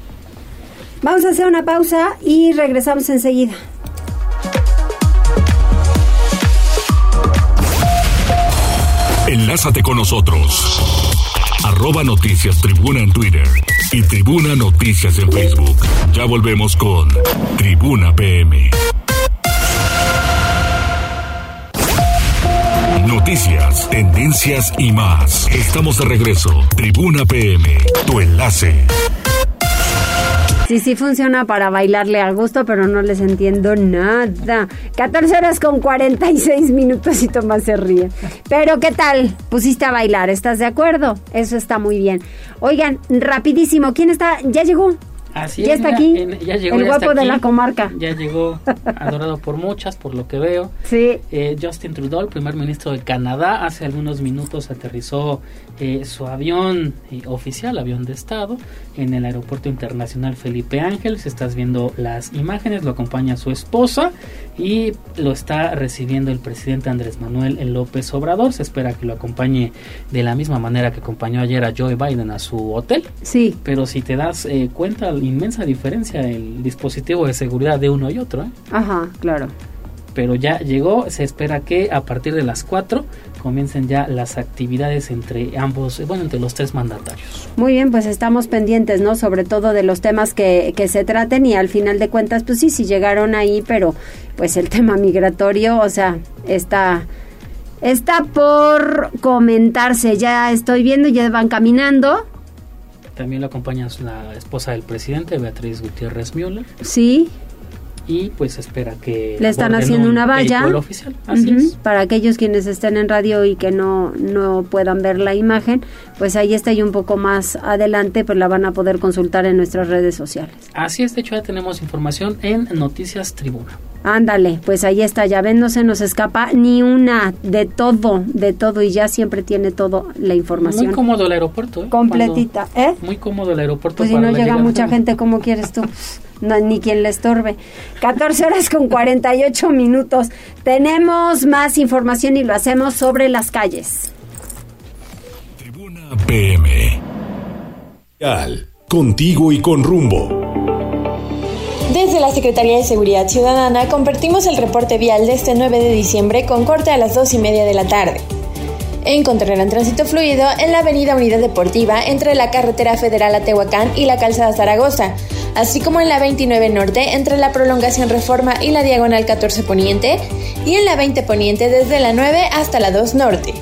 Speaker 1: Vamos a hacer una pausa y regresamos enseguida.
Speaker 3: Enlázate con nosotros. Arroba Noticias Tribuna en Twitter y Tribuna Noticias en Facebook. Ya volvemos con Tribuna PM. Noticias, tendencias y más. Estamos de regreso. Tribuna PM, tu enlace.
Speaker 1: Sí, sí funciona para bailarle al gusto, pero no les entiendo nada. 14 horas con 46 minutos y Tomás se ríe. Pero ¿qué tal? Pusiste a bailar, ¿estás de acuerdo? Eso está muy bien. Oigan, rapidísimo, ¿quién está? ¿Ya llegó?
Speaker 2: Así
Speaker 1: ya
Speaker 2: es,
Speaker 1: está
Speaker 2: mira,
Speaker 1: aquí.
Speaker 2: en- ya llegó,
Speaker 1: el
Speaker 2: ya
Speaker 1: guapo de la comarca.
Speaker 2: Ya llegó, adorado por muchas, por lo que veo.
Speaker 1: Sí.
Speaker 2: Eh, Justin Trudeau, el primer ministro de Canadá, hace algunos minutos aterrizó eh, su avión eh, oficial, avión de Estado, en el aeropuerto internacional Felipe Ángeles. Estás viendo las imágenes, lo acompaña su esposa y lo está recibiendo el presidente Andrés Manuel López Obrador. Se espera que lo acompañe de la misma manera que acompañó ayer a Joe Biden a su hotel.
Speaker 1: Sí.
Speaker 2: Pero si te das cuenta, inmensa diferencia el dispositivo de seguridad de uno y otro. ¿eh?
Speaker 1: Ajá, claro.
Speaker 2: Pero ya llegó, se espera que a partir de las 4 comiencen ya las actividades entre ambos, eh, bueno, entre los tres mandatarios.
Speaker 1: Muy bien, pues estamos pendientes, ¿no? Sobre todo de los temas que, que se traten y al final de cuentas, pues sí, sí llegaron ahí, pero pues el [laughs] tema migratorio, o sea, está, está por comentarse. Ya estoy viendo, ya van caminando.
Speaker 2: También lo acompaña la esposa del presidente, Beatriz Gutiérrez Müller.
Speaker 1: Sí.
Speaker 2: Y pues espera que
Speaker 1: le están haciendo una valla
Speaker 2: oficial. Así es.
Speaker 1: para aquellos quienes estén en radio y que no no puedan ver la imagen pues ahí está y un poco más adelante pues la van a poder consultar en nuestras redes sociales
Speaker 2: así es de hecho ya tenemos información en Noticias Tribuna
Speaker 1: Ándale, pues ahí está, ya ven, no se nos escapa ni una de todo, de todo y ya siempre tiene todo la información.
Speaker 2: Muy cómodo el aeropuerto, ¿eh?
Speaker 1: Completita, ¿eh?
Speaker 2: Muy cómodo el aeropuerto.
Speaker 1: Pues si no llega mucha gente, ¿cómo quieres tú? [laughs] No, ni quien le estorbe. 14 horas con 48 minutos. Tenemos más información y lo hacemos sobre las calles.
Speaker 3: Tribuna PM. Contigo y con rumbo.
Speaker 15: Desde la Secretaría de Seguridad Ciudadana compartimos el reporte vial de este 9 de diciembre con corte a las 2 y media de la tarde. Encontrarán tránsito fluido en la Avenida Unidad Deportiva entre la Carretera Federal a Tehuacán y la Calzada Zaragoza, así como en la 29 Norte entre la Prolongación Reforma y la Diagonal 14 Poniente, y en la 20 Poniente desde la 9 hasta la 2 Norte.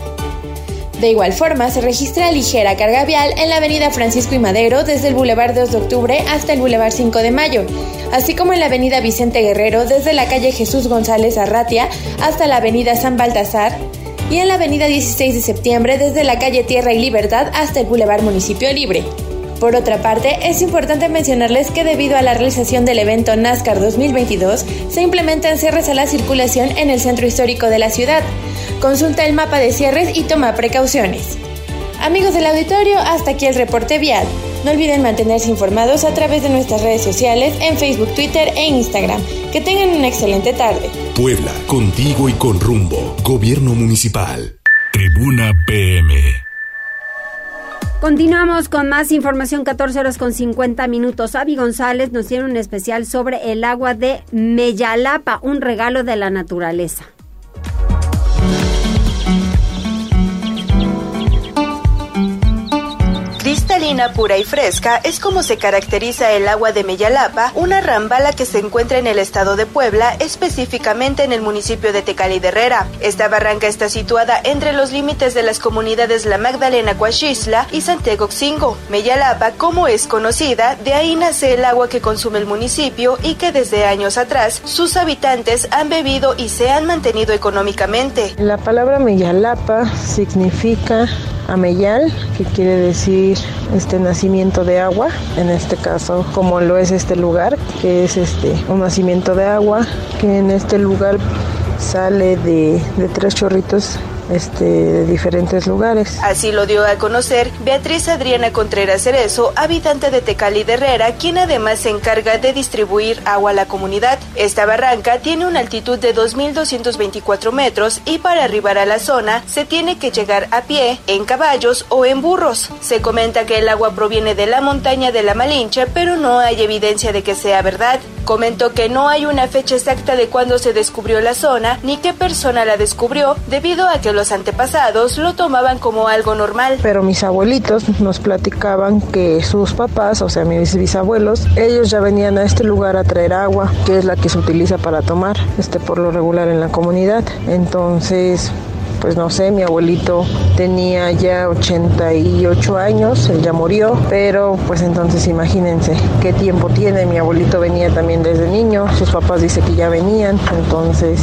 Speaker 15: De igual forma, se registra ligera carga vial en la avenida Francisco y Madero desde el Boulevard 2 de Octubre hasta el Boulevard 5 de Mayo, así como en la avenida Vicente Guerrero desde la calle Jesús González Arratia hasta la avenida San Baltasar y en la avenida 16 de septiembre desde la calle Tierra y Libertad hasta el Boulevard Municipio Libre. Por otra parte, es importante mencionarles que debido a la realización del evento NASCAR 2022, se implementan cierres a la circulación en el centro histórico de la ciudad, Consulta el mapa de cierres y toma precauciones. Amigos del auditorio, hasta aquí el reporte vial. No olviden mantenerse informados a través de nuestras redes sociales en Facebook, Twitter e Instagram. Que tengan una excelente tarde.
Speaker 3: Puebla, contigo y con rumbo. Gobierno Municipal. Tribuna PM.
Speaker 1: Continuamos con más información, 14 horas con 50 minutos. Avi González nos tiene un especial sobre el agua de Meyalapa, un regalo de la naturaleza.
Speaker 16: Cristalina, pura y fresca es como se caracteriza el agua de Meyalapa, una rambala que se encuentra en el estado de Puebla, específicamente en el municipio de Tecali de Herrera. Esta barranca está situada entre los límites de las comunidades La Magdalena Coaxisla y Santiago Xingo. Meyalapa, como es conocida, de ahí nace el agua que consume el municipio y que desde años atrás sus habitantes han bebido y se han mantenido económicamente.
Speaker 17: La palabra Meyalapa significa Ameyal, que quiere decir este nacimiento de agua, en este caso como lo es este lugar, que es este un nacimiento de agua, que en este lugar sale de, de tres chorritos este, de diferentes lugares.
Speaker 16: Así lo dio a conocer Beatriz Adriana Contreras Cerezo, habitante de Tecali de Herrera, quien además se encarga de distribuir agua a la comunidad. Esta barranca tiene una altitud de 2.224 metros y para arribar a la zona se tiene que llegar a pie, en caballos o en burros. Se comenta que el agua proviene de la montaña de la Malinche, pero no hay evidencia de que sea verdad. Comentó que no hay una fecha exacta de cuándo se descubrió la zona ni qué persona la descubrió, debido a que los antepasados lo tomaban como algo normal.
Speaker 17: Pero mis abuelitos nos platicaban que sus papás, o sea, mis bisabuelos, ellos ya venían a este lugar a traer agua, que es la que se utiliza para tomar, este por lo regular en la comunidad. Entonces, pues no sé, mi abuelito tenía ya 88 años, él ya murió, pero pues entonces imagínense qué tiempo tiene, mi abuelito venía también desde niño, sus papás dicen que ya venían, entonces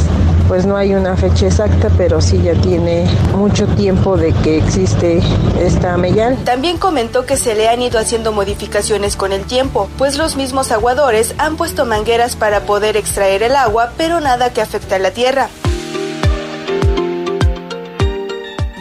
Speaker 17: pues no hay una fecha exacta, pero sí ya tiene mucho tiempo de que existe esta meyal.
Speaker 16: También comentó que se le han ido haciendo modificaciones con el tiempo, pues los mismos aguadores han puesto mangueras para poder extraer el agua, pero nada que afecte a la tierra.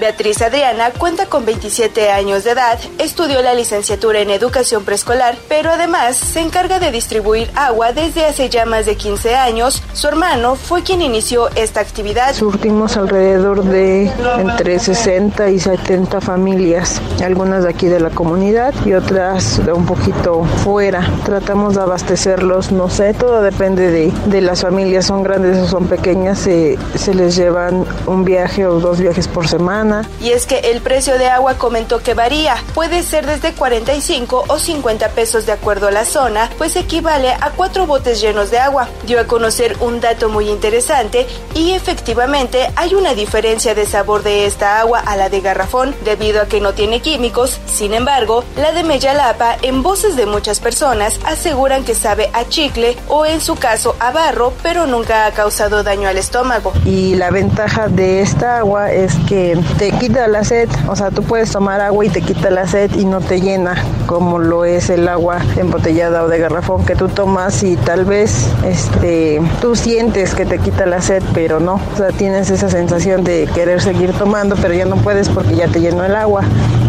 Speaker 16: Beatriz Adriana cuenta con 27 años de edad, estudió la licenciatura en educación preescolar, pero además se encarga de distribuir agua desde hace ya más de 15 años. Su hermano fue quien inició esta actividad.
Speaker 17: Surtimos alrededor de entre 60 y 70 familias, algunas de aquí de la comunidad y otras de un poquito fuera. Tratamos de abastecerlos, no sé, todo depende de, de las familias, son grandes o son pequeñas, se, se les llevan un viaje o dos viajes por semana
Speaker 16: Y es que el precio de agua comentó que varía, puede ser desde 45 o 50 pesos de acuerdo a la zona, pues equivale a cuatro botes llenos de agua. Dio a conocer un dato muy interesante y efectivamente hay una diferencia de sabor de esta agua a la de garrafón debido a que no tiene químicos. Sin embargo, la de Meyalapa, en voces de muchas personas, aseguran que sabe a chicle o en su caso a barro, pero nunca ha causado daño al estómago.
Speaker 17: Y la ventaja de esta agua es que te quita la sed, o sea, tú puedes tomar agua y te quita la sed y no te llena como lo es el agua embotellada o de garrafón que tú tomas y tal vez este tú sientes que te quita la sed, pero no, o sea, tienes esa sensación de querer seguir tomando, pero ya no puedes porque ya te llenó el agua.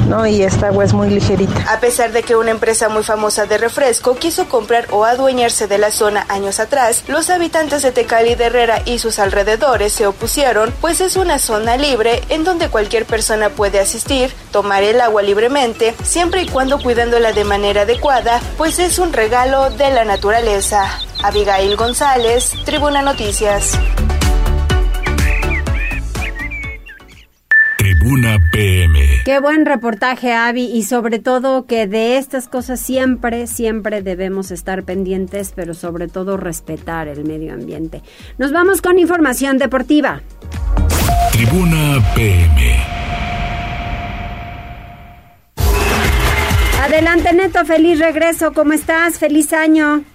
Speaker 17: ¿no? Y esta agua es muy ligerita.
Speaker 16: A pesar de que una empresa muy famosa de refresco quiso comprar o adueñarse de la zona años atrás, los habitantes de Tecali de Herrera y sus alrededores se opusieron, pues es una zona libre en donde cualquier persona puede asistir, tomar el agua libremente, siempre y cuando cuidándola de manera adecuada, pues es un regalo de la naturaleza. Abigail González, Tribuna Noticias.
Speaker 3: Tribuna PM.
Speaker 1: Qué buen reportaje, Avi, y sobre todo que de estas cosas siempre, siempre debemos estar pendientes, pero sobre todo respetar el medio ambiente. Nos vamos con información deportiva.
Speaker 3: Tribuna PM.
Speaker 1: Adelante, Neto, feliz regreso. ¿Cómo estás? Feliz año.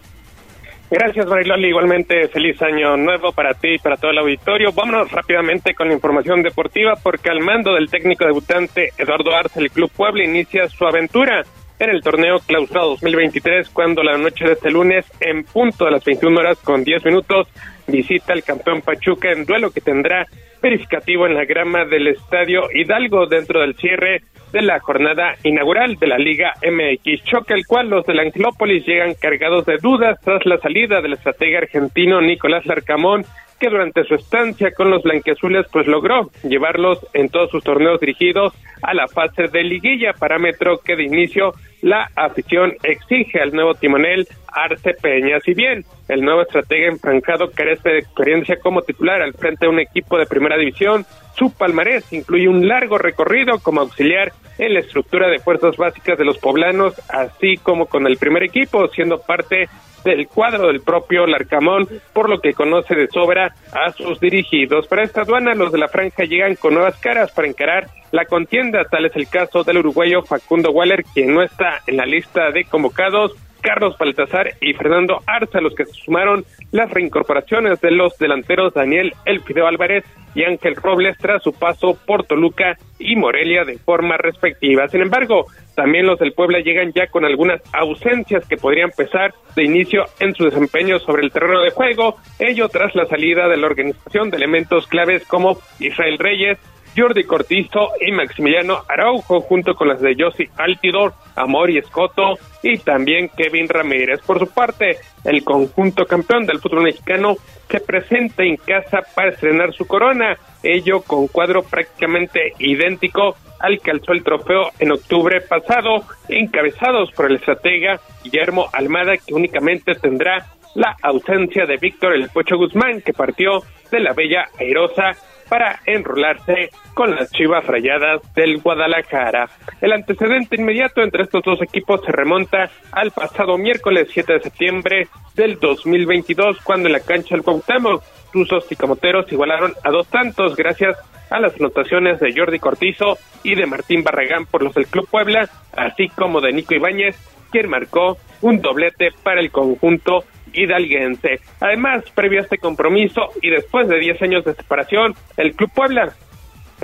Speaker 18: Gracias, Mariloli. Igualmente, feliz año nuevo para ti y para todo el auditorio. Vámonos rápidamente con la información deportiva, porque al mando del técnico debutante Eduardo Arce, el Club Puebla inicia su aventura en el torneo clausura 2023, cuando la noche de este lunes, en punto de las 21 horas con 10 minutos, visita al campeón Pachuca en duelo que tendrá verificativo en la grama del Estadio Hidalgo dentro del cierre de la jornada inaugural de la Liga MX, choque el cual los del Angelópolis llegan cargados de dudas tras la salida del estratega argentino Nicolás Larcamón, que durante su estancia con los blanqueazules pues logró llevarlos en todos sus torneos dirigidos a la fase de liguilla, parámetro que de inicio la afición exige al nuevo timonel Arce Peña. Si bien el nuevo estratega enfrancado carece de experiencia como titular al frente de un equipo de primera división, su palmarés incluye un largo recorrido como auxiliar en la estructura de fuerzas básicas de los poblanos, así como con el primer equipo, siendo parte del cuadro del propio Larcamón, por lo que conoce de sobra a sus dirigidos. Para esta aduana, los de la franja llegan con nuevas caras para encarar la contienda, tal es el caso del uruguayo Facundo Waller, quien no está en la lista de convocados, Carlos Baltazar y Fernando Arza, los que se sumaron las reincorporaciones de los delanteros Daniel El Fideo Álvarez y Ángel Robles tras su paso por Toluca y Morelia de forma respectiva. Sin embargo, también los del Puebla llegan ya con algunas ausencias que podrían pesar de inicio en su desempeño sobre el terreno de juego, ello tras la salida de la organización de elementos claves como Israel Reyes, Jordi Cortizo y Maximiliano Araujo, junto con las de Yossi Altidor, Amor y Escoto y también Kevin Ramírez. Por su parte, el conjunto campeón del fútbol mexicano se presenta en casa para estrenar su corona, ello con cuadro prácticamente idéntico al que alzó el trofeo en octubre pasado, encabezados por el estratega Guillermo Almada, que únicamente tendrá la ausencia de Víctor El Pocho Guzmán, que partió de la Bella Airosa para enrolarse con las Chivas Rayadas del Guadalajara. El antecedente inmediato entre estos dos equipos se remonta al pasado miércoles 7 de septiembre del 2022, cuando en la cancha del Cuauhtémoc, Tuzos y Camoteros igualaron a dos tantos gracias a las anotaciones de Jordi Cortizo y de Martín Barragán por los del Club Puebla, así como de Nico Ibáñez, quien marcó un doblete para el conjunto hidalguense. Además, previo a este compromiso y después de 10 años de separación, el Club Puebla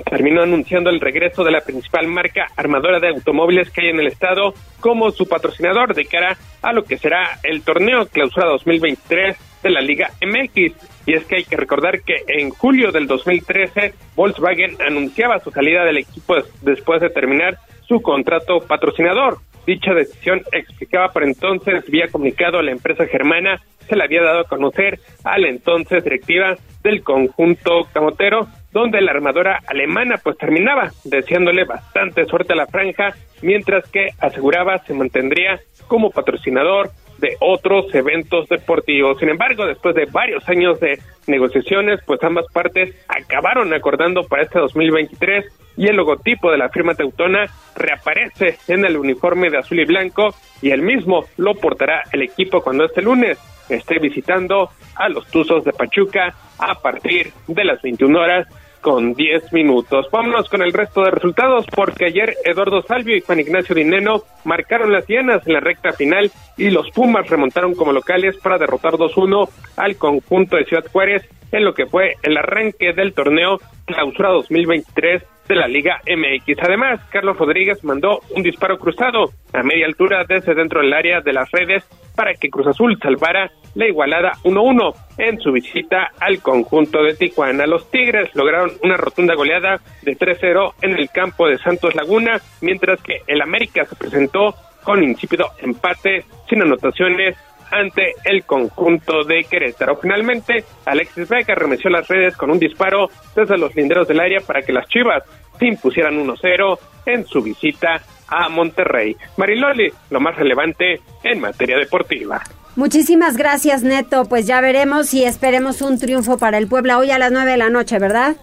Speaker 18: terminó anunciando el regreso de la principal marca armadora de automóviles que hay en el estado como su patrocinador de cara a lo que será el torneo clausura 2023 de la Liga MX. Y es que hay que recordar que en julio del 2013 Volkswagen anunciaba su salida del equipo después de terminar su contrato patrocinador. Dicha decisión explicaba por entonces vía comunicado a la empresa germana se le había dado a conocer a la entonces directiva del conjunto camotero, donde la armadora alemana pues terminaba deseándole bastante suerte a la franja, mientras que aseguraba se mantendría como patrocinador de otros eventos deportivos. Sin embargo, después de varios años de negociaciones, pues ambas partes acabaron acordando para este 2023 y el logotipo de la firma teutona reaparece en el uniforme de azul y blanco y el mismo lo portará el equipo cuando este lunes esté visitando a los Tuzos de Pachuca a partir de las 21 horas con 10 minutos. Vámonos con el resto de resultados porque ayer Eduardo Salvio y Juan Ignacio Dineno marcaron las dianas en la recta final y los Pumas remontaron como locales para derrotar 2-1 al conjunto de Ciudad Juárez en lo que fue el arranque del torneo Clausura 2023 de la Liga MX. Además, Carlos Rodríguez mandó un disparo cruzado a media altura desde dentro del área de las redes para que Cruz Azul salvara la igualada 1-1 en su visita al conjunto de Tijuana. Los Tigres lograron una rotunda goleada de 3-0 en el campo de Santos Laguna, mientras que el América se presentó con insípido empate sin anotaciones ante el conjunto de Querétaro. Finalmente, Alexis Vega remeció las redes con un disparo desde los linderos del área para que las Chivas se impusieran 1-0 en su visita a Monterrey. Mariloli, lo más relevante en materia deportiva.
Speaker 1: Muchísimas gracias, Neto. Pues ya veremos y esperemos un triunfo para el Puebla hoy a las 9 de la noche, ¿verdad?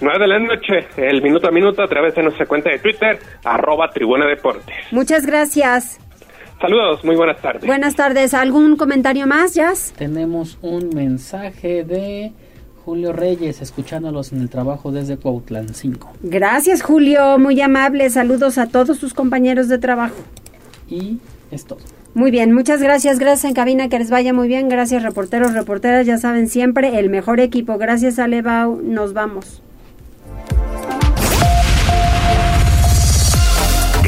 Speaker 18: 9 de la noche, el minuto a minuto a través de nuestra cuenta de Twitter, arroba Tribuna Deportes.
Speaker 1: Muchas gracias.
Speaker 18: Saludos, muy buenas tardes.
Speaker 1: Buenas tardes. ¿Algún comentario más, Jazz?
Speaker 2: Tenemos un mensaje de Julio Reyes, escuchándolos en el trabajo desde Cuautlan 5.
Speaker 1: Gracias, Julio. Muy amable. Saludos a todos sus compañeros de trabajo.
Speaker 2: Y es todo.
Speaker 1: Muy bien, muchas gracias. Gracias en cabina, que les vaya muy bien. Gracias, reporteros, reporteras. Ya saben, siempre el mejor equipo. Gracias, Alebau. Nos vamos.